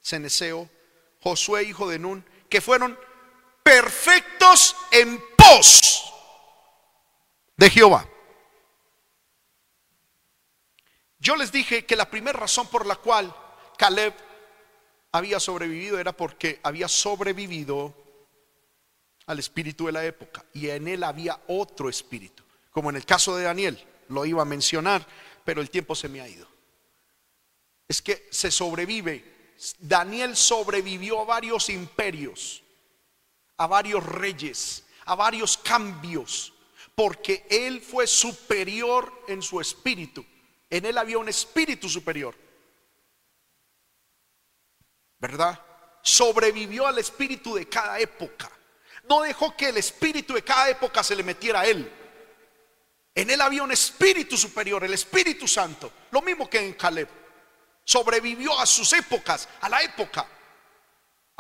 Ceneseo, Josué, hijo de Nun, que fueron perfectos en pos de Jehová. Yo les dije que la primera razón por la cual Caleb había sobrevivido era porque había sobrevivido al espíritu de la época y en él había otro espíritu, como en el caso de Daniel, lo iba a mencionar, pero el tiempo se me ha ido. Es que se sobrevive Daniel sobrevivió a varios imperios, a varios reyes, a varios cambios, porque él fue superior en su espíritu. En él había un espíritu superior. ¿Verdad? Sobrevivió al espíritu de cada época. No dejó que el espíritu de cada época se le metiera a él. En él había un espíritu superior, el Espíritu Santo. Lo mismo que en Caleb sobrevivió a sus épocas, a la época.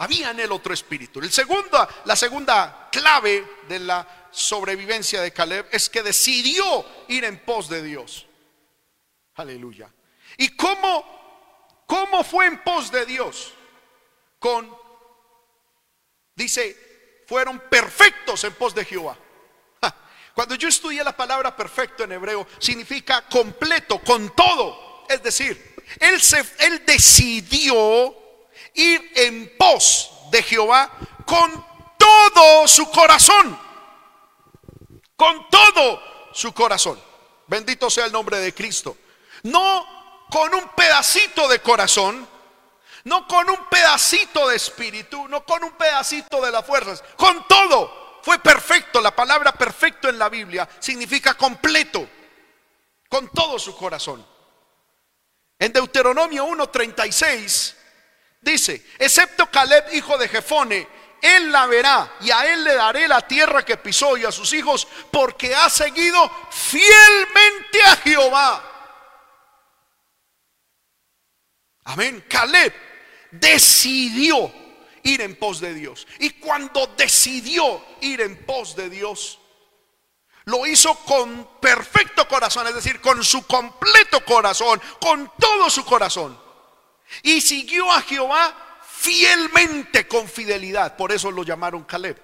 Había en él otro espíritu. El segundo, la segunda clave de la sobrevivencia de Caleb es que decidió ir en pos de Dios. Aleluya. ¿Y cómo, cómo fue en pos de Dios? Con, dice, fueron perfectos en pos de Jehová. Cuando yo estudié la palabra perfecto en hebreo, significa completo, con todo. Es decir, él, se, él decidió ir en pos de Jehová con todo su corazón. Con todo su corazón. Bendito sea el nombre de Cristo. No con un pedacito de corazón, no con un pedacito de espíritu, no con un pedacito de las fuerzas, con todo. Fue perfecto. La palabra perfecto en la Biblia significa completo, con todo su corazón. En Deuteronomio 1:36 dice, excepto Caleb, hijo de Jefone, él la verá y a él le daré la tierra que pisó y a sus hijos porque ha seguido fielmente a Jehová. Amén. Caleb decidió ir en pos de Dios. Y cuando decidió ir en pos de Dios, lo hizo con perfecto corazón, es decir, con su completo corazón, con todo su corazón. Y siguió a Jehová fielmente con fidelidad. Por eso lo llamaron Caleb.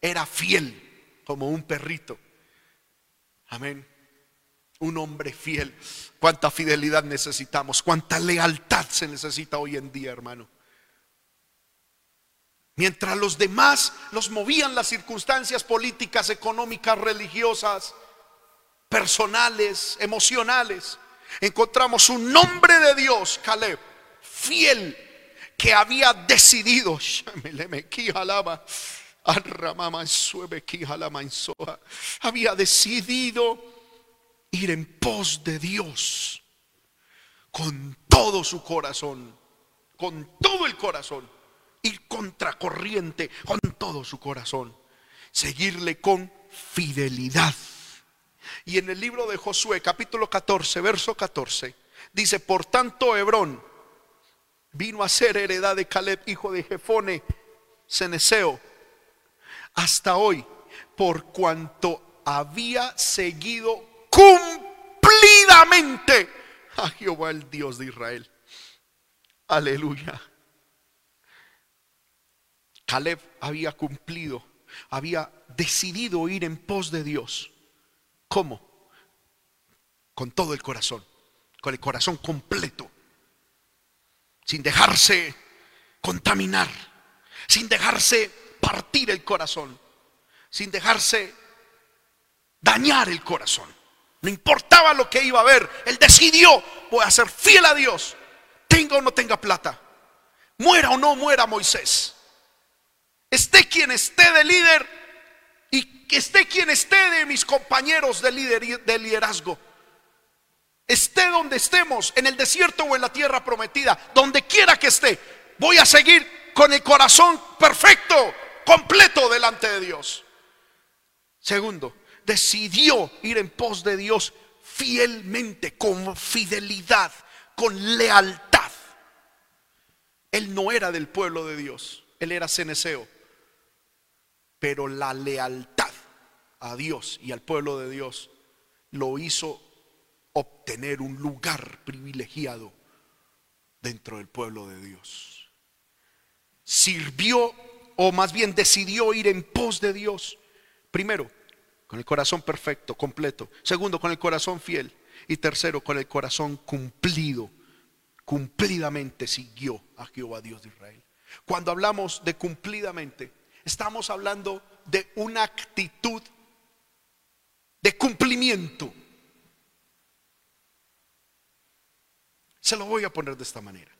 Era fiel como un perrito. Amén. Un hombre fiel. Cuánta fidelidad necesitamos, cuánta lealtad se necesita hoy en día, hermano. Mientras los demás los movían las circunstancias políticas, económicas, religiosas, personales, emocionales, encontramos un nombre de Dios, Caleb, fiel, que había decidido, había decidido ir en pos de Dios con todo su corazón, con todo el corazón, ir contracorriente con todo su corazón, seguirle con fidelidad. Y en el libro de Josué, capítulo 14, verso 14, dice, por tanto Hebrón vino a ser heredad de Caleb, hijo de Jefone, Ceneseo, hasta hoy, por cuanto había seguido cumplidamente a Jehová el Dios de Israel. Aleluya. Caleb había cumplido, había decidido ir en pos de Dios. ¿Cómo? Con todo el corazón, con el corazón completo, sin dejarse contaminar, sin dejarse partir el corazón, sin dejarse dañar el corazón. No importaba lo que iba a ver. Él decidió, voy a ser fiel a Dios. Tenga o no tenga plata. Muera o no muera Moisés. Esté quien esté de líder y que esté quien esté de mis compañeros de, liderazgo. Esté donde estemos, en el desierto o en la tierra prometida, donde quiera que esté, voy a seguir con el corazón perfecto, completo delante de Dios. Segundo, decidió ir en pos de Dios fielmente, con fidelidad, con lealtad. Él no era del pueblo de Dios, él era ceneseo. Pero la lealtad a Dios y al pueblo de Dios lo hizo obtener un lugar privilegiado dentro del pueblo de Dios. Sirvió, o más bien decidió ir en pos de Dios. Primero, con el corazón perfecto, completo. Segundo, con el corazón fiel. Y tercero, con el corazón cumplido. Cumplidamente siguió a Jehová Dios de Israel. Cuando hablamos de cumplidamente, estamos hablando de una actitud de cumplimiento. Se lo voy a poner de esta manera.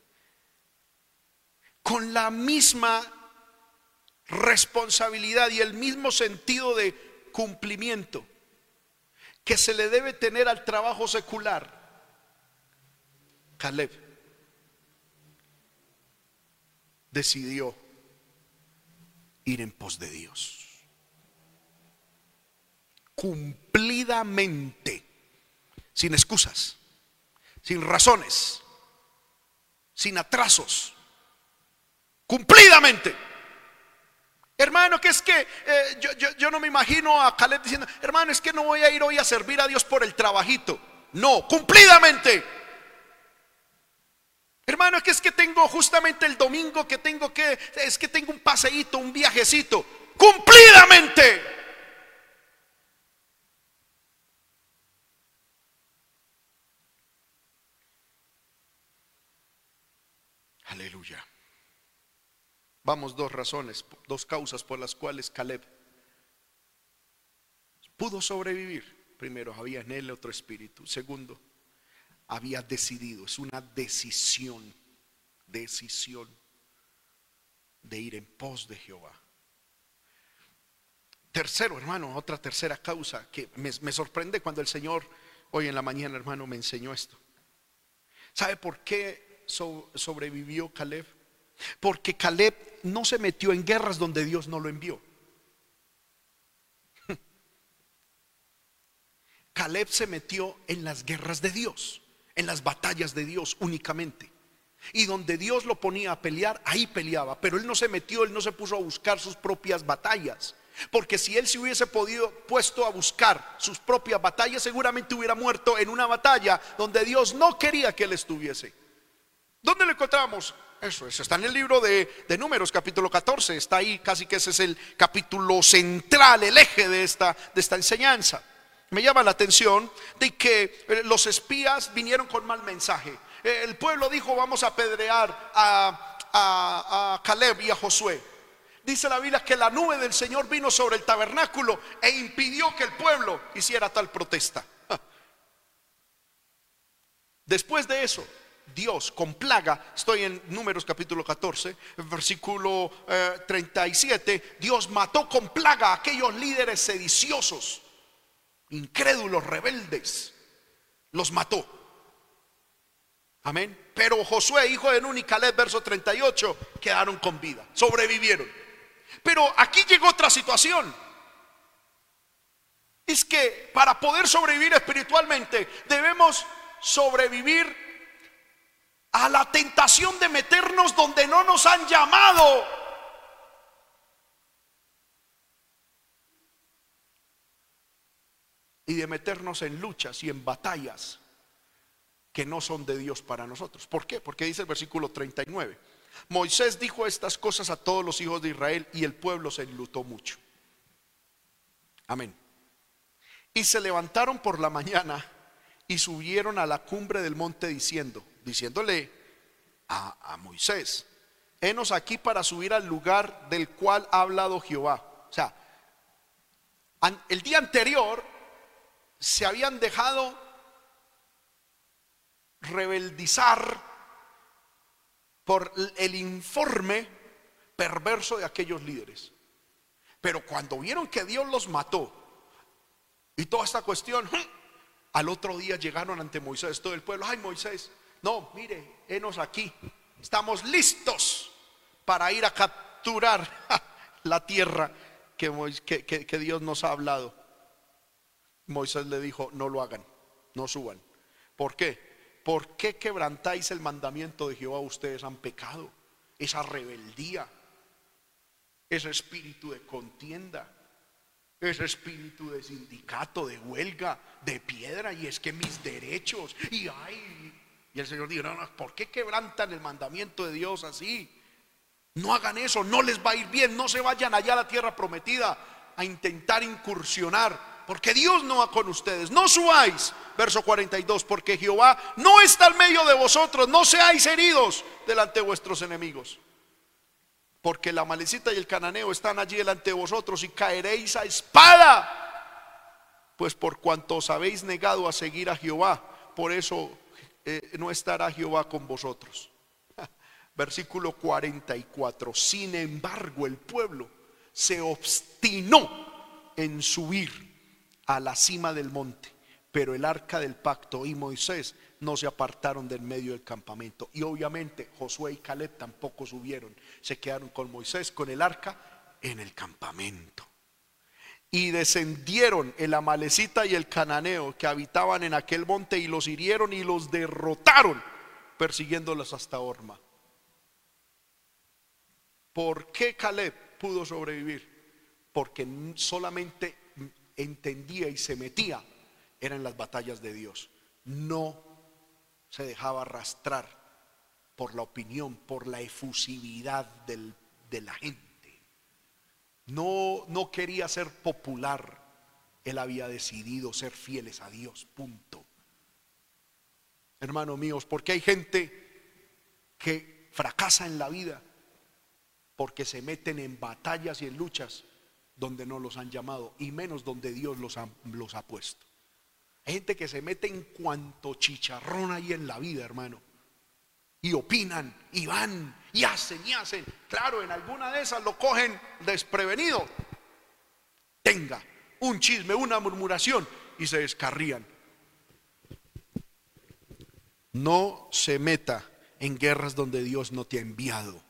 Con la misma responsabilidad y el mismo sentido de cumplimiento que se le debe tener al trabajo secular. Caleb decidió ir en pos de Dios. Cumplidamente, sin excusas, sin razones, sin atrasos, cumplidamente. Hermano, que es que eh, yo, no me imagino a Caleb diciendo, hermano, es que no voy a ir hoy a servir a Dios por el trabajito. No, cumplidamente. Hermano, que es que tengo justamente el domingo que tengo que, es que tengo un paseíto, un viajecito. Cumplidamente. Aleluya. Vamos, dos razones, dos causas por las cuales Caleb pudo sobrevivir. Primero, había en él otro espíritu. Segundo, había decidido. Es una decisión, decisión de ir en pos de Jehová. Tercero, hermano, otra tercera causa que me, sorprende cuando el Señor hoy en la mañana, hermano, me enseñó esto. ¿Sabe por qué sobrevivió Caleb? Porque Caleb no se metió en guerras donde Dios no lo envió. Caleb se metió en las guerras de Dios, en las batallas de Dios únicamente. Y donde Dios lo ponía a pelear, ahí peleaba. Pero él no se metió, él no se puso a buscar sus propias batallas. Porque si él se hubiese podido puesto a buscar sus propias batallas, seguramente hubiera muerto en una batalla donde Dios no quería que él estuviese. ¿Dónde lo encontramos? Eso, eso está en el libro de, Números, capítulo 14. Está ahí, casi que ese es el capítulo central, el eje de esta, de esta enseñanza. Me llama la atención de que eh, los espías vinieron con mal mensaje. Eh, el pueblo dijo, vamos a apedrear a, a Caleb y a Josué. Dice la Biblia que la nube del Señor vino sobre el tabernáculo e impidió que el pueblo hiciera tal protesta. Después de eso, Dios con plaga, estoy en números capítulo 14, versículo 37, eh, Dios mató con plaga a aquellos líderes sediciosos, incrédulos, rebeldes, los mató. Amén. Pero Josué, hijo de Nun y Caleb, verso 38, quedaron con vida, sobrevivieron. Pero aquí llegó otra situación. Es que para poder sobrevivir espiritualmente debemos sobrevivir a la tentación de meternos donde no nos han llamado. Y de meternos en luchas y en batallas que no son de Dios para nosotros. ¿Por qué? Porque dice el versículo 39. Moisés dijo estas cosas a todos los hijos de Israel y el pueblo se enlutó mucho. Amén. Y se levantaron por la mañana y subieron a la cumbre del monte diciendo, diciéndole a, Moisés, henos aquí para subir al lugar del cual ha hablado Jehová. O sea, el día anterior se habían dejado rebeldizar por el informe perverso de aquellos líderes. Pero cuando vieron que Dios los mató y toda esta cuestión, al otro día llegaron ante Moisés, todo el pueblo, ay Moisés, no, mire, henos aquí, estamos listos para ir a capturar la tierra que, que Dios nos ha hablado. Moisés le dijo, no lo hagan, no suban. ¿Por qué? ¿por qué quebrantáis el mandamiento de Jehová? Ustedes han pecado. Esa rebeldía, ese espíritu de contienda, ese espíritu de sindicato, de huelga, de piedra, y es que mis derechos, y ay, y el Señor dijo, no, no, ¿por qué quebrantan el mandamiento de Dios así? No hagan eso, no les va a ir bien, no se vayan allá a la tierra prometida a intentar incursionar porque Dios no va con ustedes. No subáis, verso 42, porque Jehová no está al medio de vosotros, no seáis heridos delante de vuestros enemigos. Porque la malecita y el cananeo están allí delante de vosotros y caeréis a espada. Pues por cuanto os habéis negado a seguir a Jehová, por eso eh, no estará Jehová con vosotros. Versículo 44. Sin embargo, el pueblo se obstinó en subir a la cima del monte. Pero el arca del pacto y Moisés no se apartaron del medio del campamento. Y obviamente Josué y Caleb tampoco subieron. Se quedaron con Moisés, con el arca, en el campamento. Y descendieron el amalecita y el cananeo que habitaban en aquel monte y los hirieron y los derrotaron, persiguiéndolos hasta Orma. ¿Por qué Caleb pudo sobrevivir? Porque solamente entendía y se metía era en las batallas de Dios. No se dejaba arrastrar por la opinión, por la efusividad de la gente. No, no quería ser popular. Él había decidido ser fieles a Dios. Punto. Hermanos míos, porque hay gente que fracasa en la vida porque se meten en batallas y en luchas donde no los han llamado y menos donde Dios los ha, los ha puesto. Hay gente que se mete en cuanto chicharrón hay en la vida, hermano. Y opinan, y van, y hacen, y hacen. Claro, en alguna de esas lo cogen desprevenido. Tenga un chisme, una murmuración, y se descarrían. No se meta en guerras donde Dios no te ha enviado.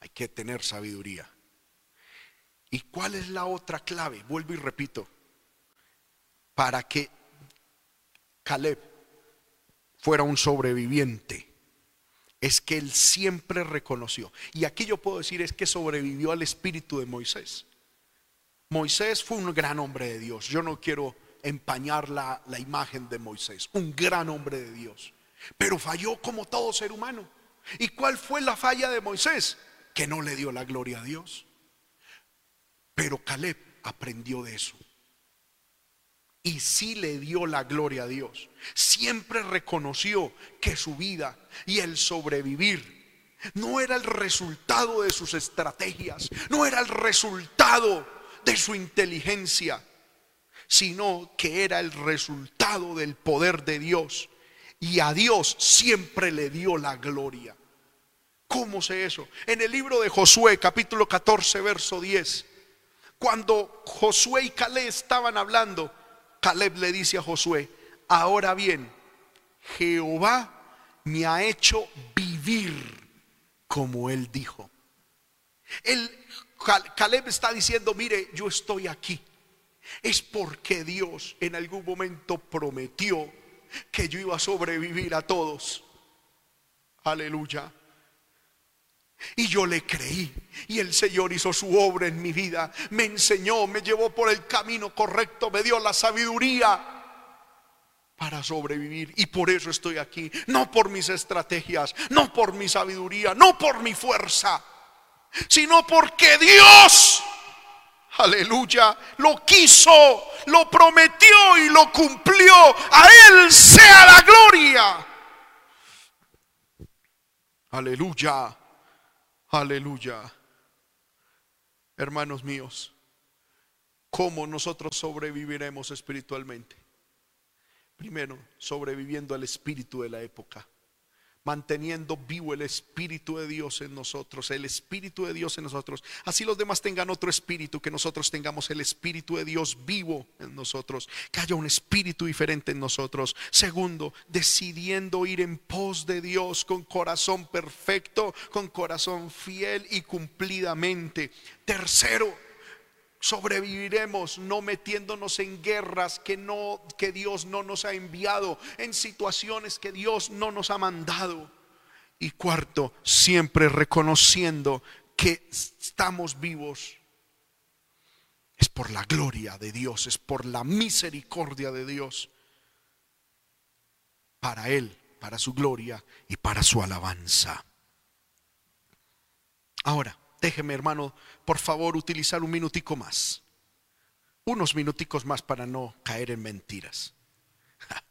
Hay que tener sabiduría. ¿Y cuál es la otra clave? Vuelvo y repito. Para que Caleb fuera un sobreviviente, es que él siempre reconoció. Y aquí yo puedo decir es que sobrevivió al espíritu de Moisés. Moisés fue un gran hombre de Dios. Yo no quiero empañar la, la imagen de Moisés, un gran hombre de Dios. Pero falló como todo ser humano. ¿Y cuál fue la falla de Moisés? Que no le dio la gloria a Dios. Pero Caleb aprendió de eso. Y sí le dio la gloria a Dios. Siempre reconoció que su vida y el sobrevivir no era el resultado de sus estrategias, no era el resultado de su inteligencia, sino que era el resultado del poder de Dios. Y a Dios siempre le dio la gloria. ¿Cómo sé eso? En el libro de Josué, capítulo 14, verso 10. Cuando Josué y Caleb estaban hablando, Caleb le dice a Josué, ahora bien, Jehová me ha hecho vivir como él dijo. El, Caleb está diciendo, mire, yo estoy aquí. Es porque Dios en algún momento prometió que yo iba a sobrevivir a todos. Aleluya. Y yo le creí. Y el Señor hizo su obra en mi vida. Me enseñó, me llevó por el camino correcto, me dio la sabiduría para sobrevivir. Y por eso estoy aquí. No por mis estrategias, no por mi sabiduría, no por mi fuerza, sino porque Dios, aleluya, lo quiso, lo prometió y lo cumplió. A Él sea la gloria. Aleluya. Aleluya. Hermanos míos, ¿cómo nosotros sobreviviremos espiritualmente? Primero, sobreviviendo al espíritu de la época manteniendo vivo el Espíritu de Dios en nosotros, el Espíritu de Dios en nosotros. Así los demás tengan otro espíritu, que nosotros tengamos el Espíritu de Dios vivo en nosotros, que haya un espíritu diferente en nosotros. Segundo, decidiendo ir en pos de Dios con corazón perfecto, con corazón fiel y cumplidamente. Tercero, sobreviviremos no metiéndonos en guerras que no que Dios no nos ha enviado, en situaciones que Dios no nos ha mandado. Y cuarto, siempre reconociendo que estamos vivos es por la gloria de Dios, es por la misericordia de Dios para él, para su gloria y para su alabanza. Ahora, déjeme hermano, por favor, utilizar un minutico más. Unos minuticos más para no caer en mentiras.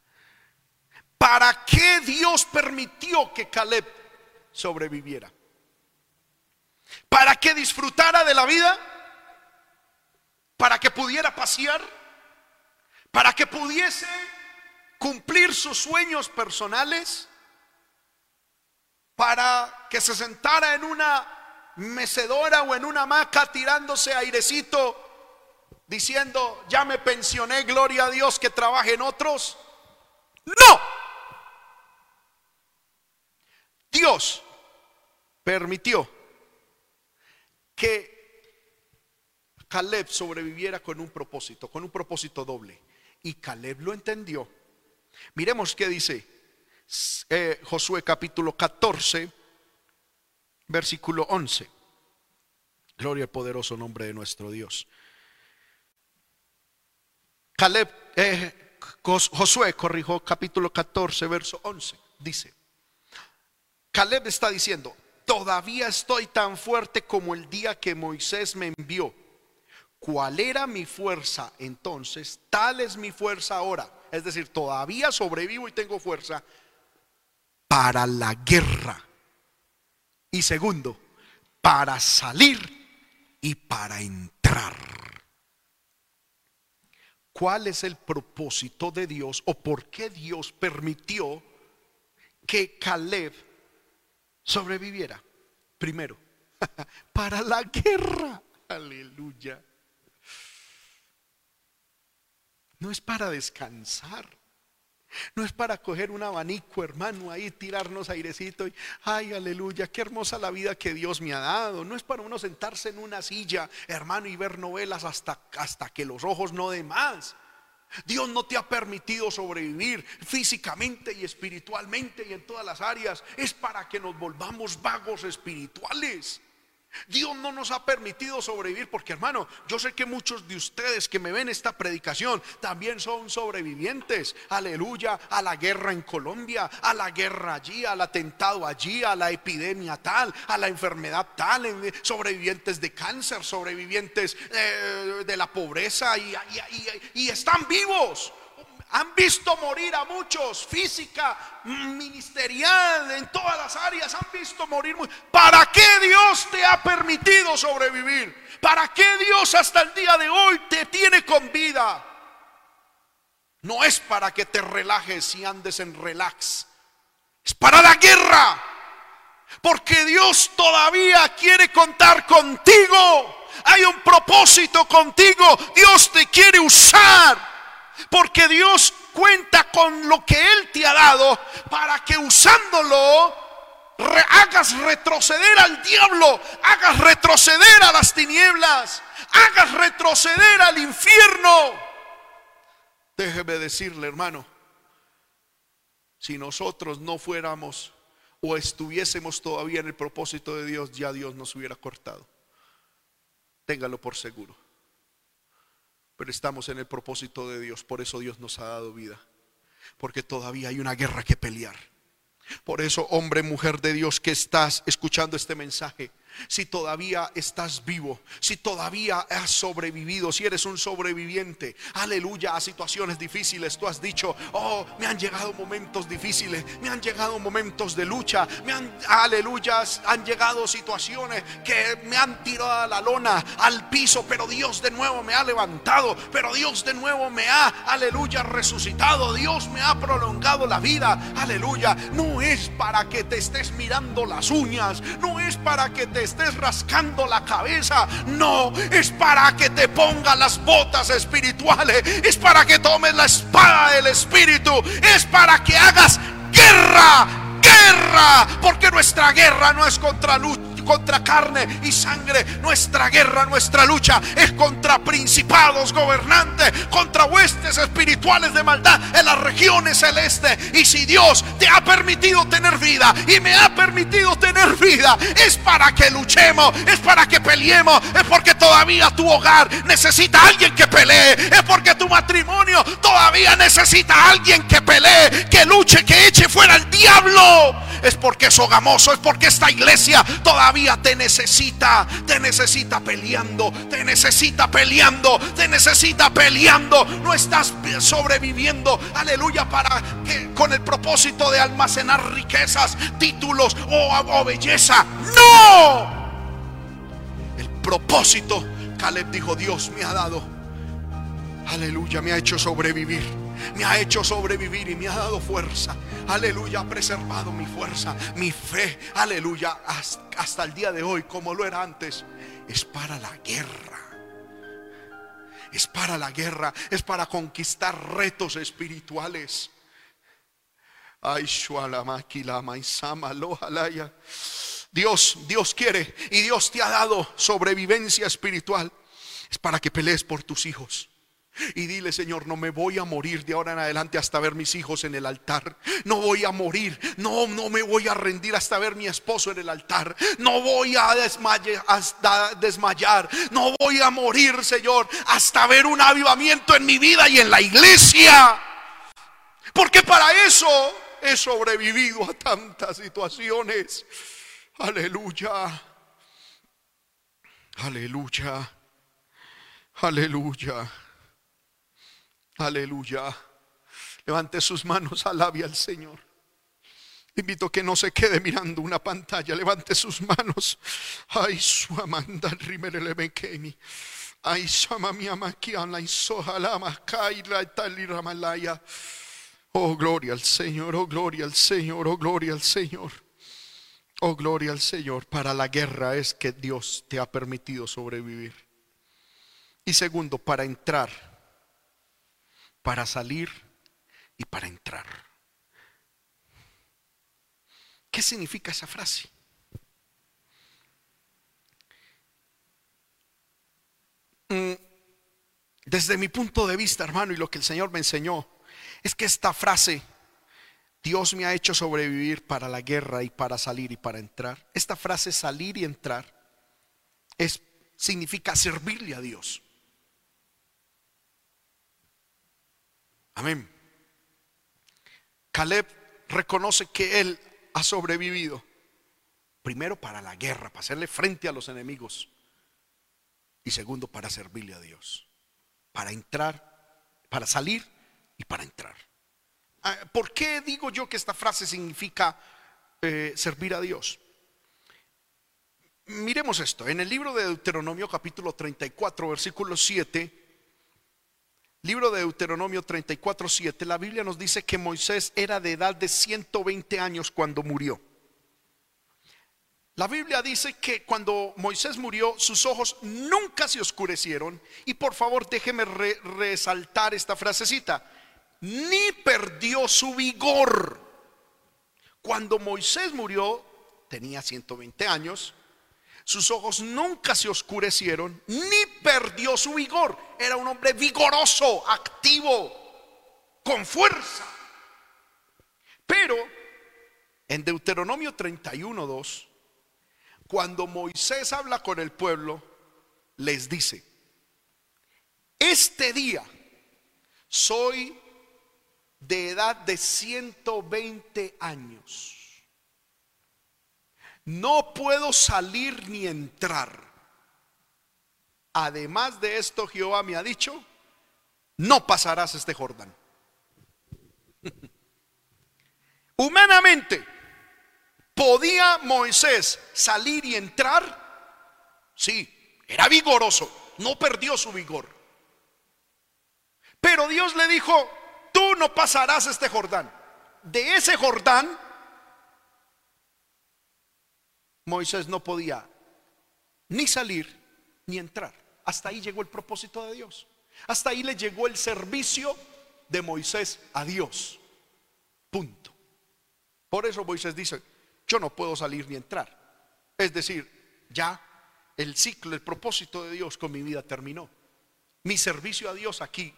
¿Para qué Dios permitió que Caleb sobreviviera? ¿Para que disfrutara de la vida? ¿Para que pudiera pasear? ¿Para que pudiese cumplir sus sueños personales? ¿Para que se sentara en una mecedora o en una hamaca tirándose airecito diciendo, ya me pensioné, gloria a Dios que trabaje en otros? No. Dios permitió que Caleb sobreviviera con un propósito, con un propósito doble. Y Caleb lo entendió. Miremos qué dice eh, Josué capítulo 14, versículo 11. Gloria al poderoso nombre de nuestro Dios. Caleb, eh, Josué corrijo capítulo 14, verso 11. Dice, Caleb está diciendo, todavía estoy tan fuerte como el día que Moisés me envió. ¿Cuál era mi fuerza entonces? Tal es mi fuerza ahora. Es decir, todavía sobrevivo y tengo fuerza para la guerra y segundo, para salir y para entrar. cuál es el propósito de Dios o por qué Dios permitió que Caleb sobreviviera. Primero, para la guerra. Aleluya. No es para descansar. No es para coger un abanico, hermano, ahí tirarnos airecito y, ay, aleluya, qué hermosa la vida que Dios me ha dado. No es para uno sentarse en una silla, hermano, y ver novelas hasta, hasta que los ojos no den más. Dios no te ha permitido sobrevivir físicamente y espiritualmente y en todas las áreas. Es para que nos volvamos vagos espirituales. Dios no nos ha permitido sobrevivir porque hermano, yo sé que muchos de ustedes que me ven esta predicación también son sobrevivientes. Aleluya, a la guerra en Colombia, a la guerra allí, al atentado allí, a la epidemia tal, a la enfermedad tal, sobrevivientes de cáncer, sobrevivientes eh, de la pobreza y están vivos. Han visto morir a muchos, física, ministerial, en todas las áreas, han visto morir. ¿Para qué Dios te ha permitido sobrevivir? ¿Para qué Dios hasta el día de hoy te tiene con vida? No es para que te relajes y andes en relax. Es para la guerra. Porque Dios todavía quiere contar contigo. Hay un propósito contigo. Dios te quiere usar. Porque Dios cuenta con lo que Él te ha dado para que usándolo hagas retroceder al diablo, hagas retroceder a las tinieblas, hagas retroceder al infierno. Déjeme decirle, hermano, si nosotros no fuéramos o estuviésemos todavía en el propósito de Dios, ya Dios nos hubiera cortado. Téngalo por seguro pero estamos en el propósito de Dios. Por eso Dios nos ha dado vida. Porque todavía hay una guerra que pelear. Por eso, hombre, mujer de Dios que estás escuchando este mensaje, si todavía estás vivo, si todavía has sobrevivido, si eres un sobreviviente, aleluya, a situaciones difíciles, tú has dicho, oh, me han llegado momentos difíciles, me han llegado momentos de lucha, me han, aleluya, han llegado situaciones que me han tirado a la lona, al piso, pero Dios de nuevo me ha levantado, pero Dios de nuevo me ha, aleluya, resucitado, Dios me ha prolongado la vida, aleluya, no es para que te estés mirando las uñas, no es para que te estés rascando la cabeza. No, es para que te ponga las botas espirituales. Es para que tomes la espada del Espíritu. Es para que hagas guerra, guerra. Porque nuestra guerra no es contra lucha contra carne y sangre. Nuestra guerra, nuestra lucha es contra principados, gobernantes, contra huestes espirituales de maldad en las regiones celestes. Y si Dios te ha permitido tener vida y me ha permitido tener vida, es para que luchemos, es para que peleemos, es porque todavía tu hogar necesita a alguien que pelee, es porque tu matrimonio todavía necesita a alguien que pelee, que luche, que eche fuera el diablo. Es porque es hogamoso, es porque esta iglesia todavía te necesita, te necesita peleando, te necesita peleando, te necesita peleando. No estás sobreviviendo, aleluya, para que con el propósito de almacenar riquezas, títulos o, o belleza. No. El propósito, Caleb dijo, Dios me ha dado, aleluya, me ha hecho sobrevivir me ha hecho sobrevivir y me ha dado fuerza. Aleluya, ha preservado mi fuerza, mi fe. Aleluya, hasta el día de hoy, como lo era antes, es para la guerra. Es para la guerra, es para conquistar retos espirituales. Dios, Dios quiere y Dios te ha dado sobrevivencia espiritual. Es para que pelees por tus hijos. Y dile, Señor, no me voy a morir de ahora en adelante hasta ver mis hijos en el altar. No voy a morir. No, no me voy a rendir hasta ver mi esposo en el altar. No voy a desmayar, desmayar. No voy a morir, Señor, hasta ver un avivamiento en mi vida y en la iglesia. Porque para eso he sobrevivido a tantas situaciones. Aleluya. Aleluya. Aleluya. Aleluya. Levante sus manos, alabe al Señor. Invito que no se quede mirando una pantalla. Levante sus manos. Ay, su amanda Ay, shama mi amakiana sojalama kaira y ramalaya. Oh, gloria al Señor, oh, gloria al Señor, oh, gloria al Señor. Oh, gloria al Señor. Para la guerra es que Dios te ha permitido sobrevivir. Y segundo, para entrar, para salir y para entrar. ¿Qué significa esa frase? Mm, desde mi punto de vista, hermano, y lo que el Señor me enseñó, es que esta frase, Dios me ha hecho sobrevivir para la guerra y para salir y para entrar. Esta frase salir y entrar es significa servirle a Dios. Amén. Caleb reconoce que él ha sobrevivido primero para la guerra, para hacerle frente a los enemigos y segundo para servirle a Dios, para entrar, para salir y para entrar. Ah, ¿Por qué digo yo que esta frase significa eh, servir a Dios? Miremos esto, en el libro de Deuteronomio capítulo 34, versículo 7, libro de Deuteronomio 34, 7, la Biblia nos dice que Moisés era de edad de 120 años cuando murió. La Biblia dice que cuando Moisés murió, sus ojos nunca se oscurecieron. Y por favor, déjeme resaltar esta frasecita. Ni perdió su vigor. Cuando Moisés murió, tenía 120 años. Sus ojos nunca se oscurecieron, ni perdió su vigor. Era un hombre vigoroso, activo, con fuerza. Pero en Deuteronomio 31, 2 cuando Moisés habla con el pueblo, les dice, este día soy de edad de 120 años. No puedo salir ni entrar. Además de esto, Jehová me ha dicho, no pasarás este Jordán. Humanamente, ¿Podía Moisés salir y entrar? Sí, era vigoroso, no perdió su vigor. Pero Dios le dijo, tú no pasarás este Jordán. De ese Jordán, Moisés no podía ni salir ni entrar. Hasta ahí llegó el propósito de Dios. Hasta ahí le llegó el servicio de Moisés a Dios. Punto. Por eso Moisés dice, yo no puedo salir ni entrar. Es decir, ya el ciclo, el propósito de Dios con mi vida terminó. Mi servicio a Dios aquí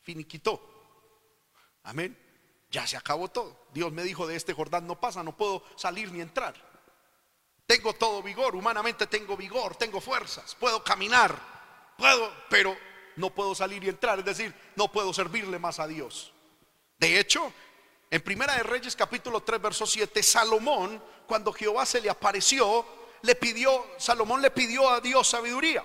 finiquitó. Amén. Ya se acabó todo. Dios me dijo de este Jordán no pasa, no puedo salir ni entrar. Tengo todo vigor, humanamente tengo vigor, tengo fuerzas, puedo caminar, puedo, pero no puedo salir y entrar, es decir, no puedo servirle más a Dios. De hecho, en Primera de Reyes capítulo 3 verso 7, Salomón, cuando Jehová se le apareció, le pidió, Salomón le pidió a Dios sabiduría,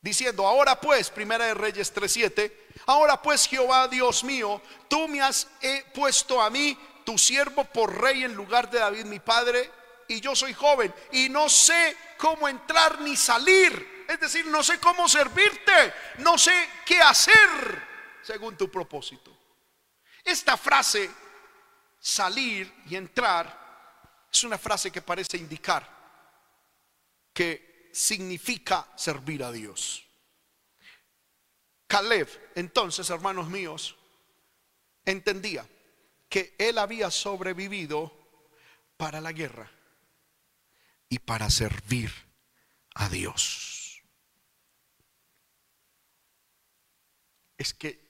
diciendo, ahora pues, Primera de Reyes 3, 7, ahora pues Jehová Dios mío, tú me has puesto a mí, tu siervo, por rey en lugar de David mi padre, y yo soy joven, y no sé cómo entrar ni salir, es decir, no sé cómo servirte, no sé qué hacer según tu propósito. Esta frase, salir y entrar, es una frase que parece indicar que significa servir a Dios. Caleb, entonces, hermanos míos, entendía que él había sobrevivido para la guerra y para servir a Dios. Es que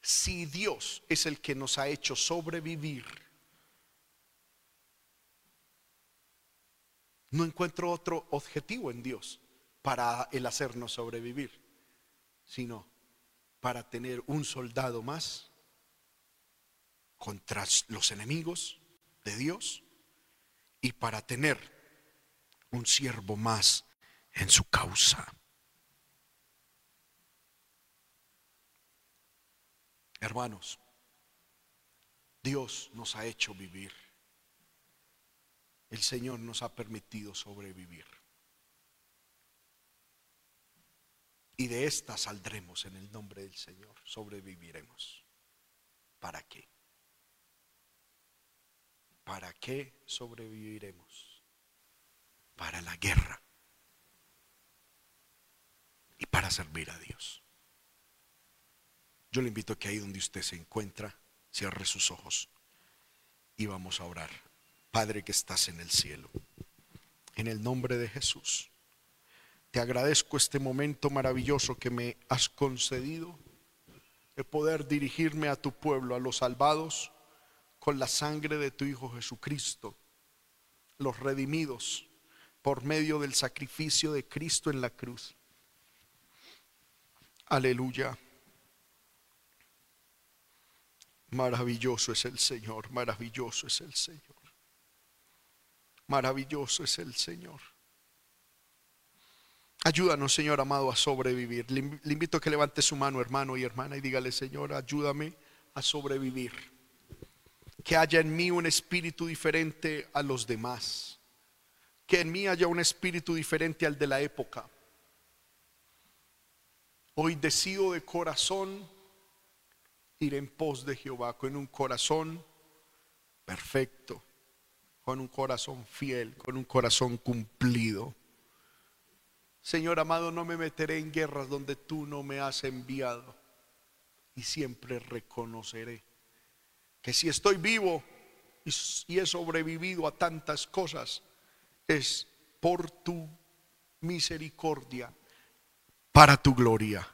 si Dios es el que nos ha hecho sobrevivir, no encuentro otro objetivo en Dios para el hacernos sobrevivir, sino para tener un soldado más contra los enemigos de Dios y para tener un siervo más en su causa. Hermanos, Dios nos ha hecho vivir. El Señor nos ha permitido sobrevivir. Y de esta saldremos en el nombre del Señor, sobreviviremos. ¿Para qué? ¿Para qué sobreviviremos? Para la guerra y para servir a Dios. Yo le invito a que ahí donde usted se encuentra, cierre sus ojos y vamos a orar. Padre que estás en el cielo, en el nombre de Jesús, te agradezco este momento maravilloso que me has concedido de poder dirigirme a tu pueblo, a los salvados, con la sangre de tu Hijo Jesucristo, los redimidos por medio del sacrificio de Cristo en la cruz. Aleluya. Maravilloso es el Señor, maravilloso es el Señor. Maravilloso es el Señor. Ayúdanos, Señor amado, a sobrevivir. Le, invito a que levante su mano, hermano y hermana, y dígale, Señor, ayúdame a sobrevivir. Que haya en mí un espíritu diferente a los demás. Que en mí haya un espíritu diferente al de la época. Hoy decido de corazón ir en pos de Jehová con un corazón perfecto, con un corazón fiel, con un corazón cumplido. Señor amado, no me meteré en guerras donde tú no me has enviado y siempre reconoceré que si estoy vivo y he sobrevivido a tantas cosas, por tu misericordia, para tu gloria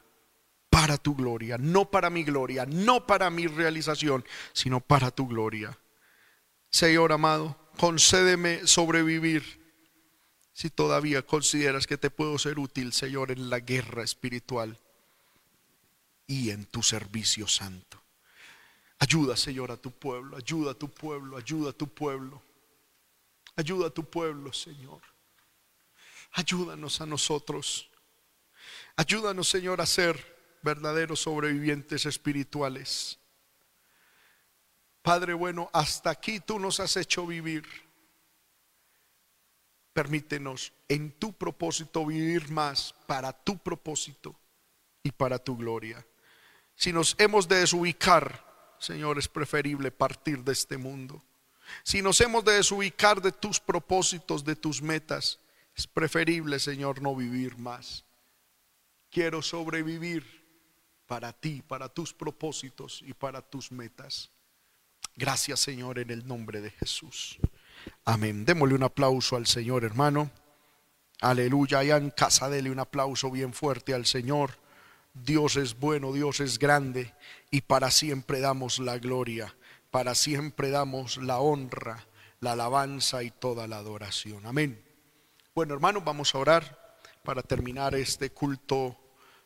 para tu gloria, no para mi gloria, no para mi realización, sino para tu gloria. Señor amado, concédeme sobrevivir si todavía consideras que te puedo ser útil, Señor, en la guerra espiritual y en tu servicio santo. Ayuda, Señor, a tu pueblo, ayuda a tu pueblo, ayuda a tu pueblo. Ayuda a tu pueblo, Señor. Ayúdanos a nosotros. Ayúdanos, Señor, a ser verdaderos sobrevivientes espirituales. Padre bueno, hasta aquí tú nos has hecho vivir. Permítenos en tu propósito vivir más para tu propósito y para tu gloria. Si nos hemos de desubicar, Señor, es preferible partir de este mundo. Si nos hemos de desubicar de tus propósitos, de tus metas, es preferible, Señor, no vivir más. Quiero sobrevivir para ti, para tus propósitos y para tus metas. Gracias Señor en el nombre de Jesús. Amén. Démosle un aplauso al Señor hermano. Aleluya. Allá en casa dele un aplauso bien fuerte al Señor. Dios es bueno, Dios es grande y para siempre damos la gloria, para siempre damos la honra, la alabanza y toda la adoración. Amén. Bueno hermanos, vamos a orar para terminar este culto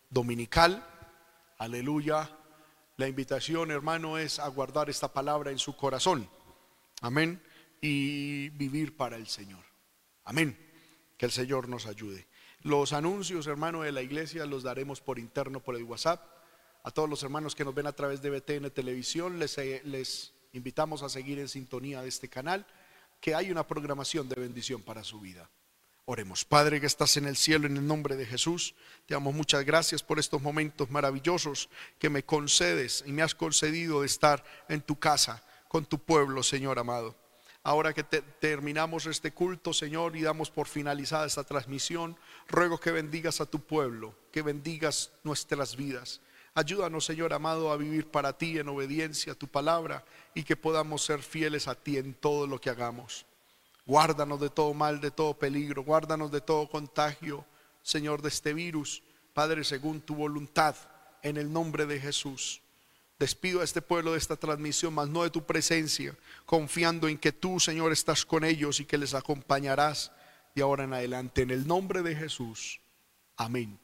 dominical. Aleluya. La invitación, hermano, es a guardar esta palabra en su corazón. Amén. Y vivir para el Señor. Amén. Que el Señor nos ayude. Los anuncios, hermano, de la iglesia los daremos por interno, por el WhatsApp. A todos los hermanos que nos ven a través de BTN Televisión, les, eh, les invitamos a seguir en sintonía de este canal, que hay una programación de bendición para su vida. Oremos, Padre que estás en el cielo, en el nombre de Jesús, te damos muchas gracias por estos momentos maravillosos que me concedes y me has concedido de estar en tu casa con tu pueblo, Señor amado. Ahora que terminamos este culto, Señor, y damos por finalizada esta transmisión, ruego que bendigas a tu pueblo, que bendigas nuestras vidas. Ayúdanos, Señor amado, a vivir para ti en obediencia a tu palabra y que podamos ser fieles a ti en todo lo que hagamos. Guárdanos de todo mal, de todo peligro, guárdanos de todo contagio, Señor, de este virus. Padre, según tu voluntad, en el nombre de Jesús. Despido a este pueblo de esta transmisión, mas no de tu presencia, confiando en que tú, Señor, estás con ellos y que les acompañarás de ahora en adelante. En el nombre de Jesús. Amén.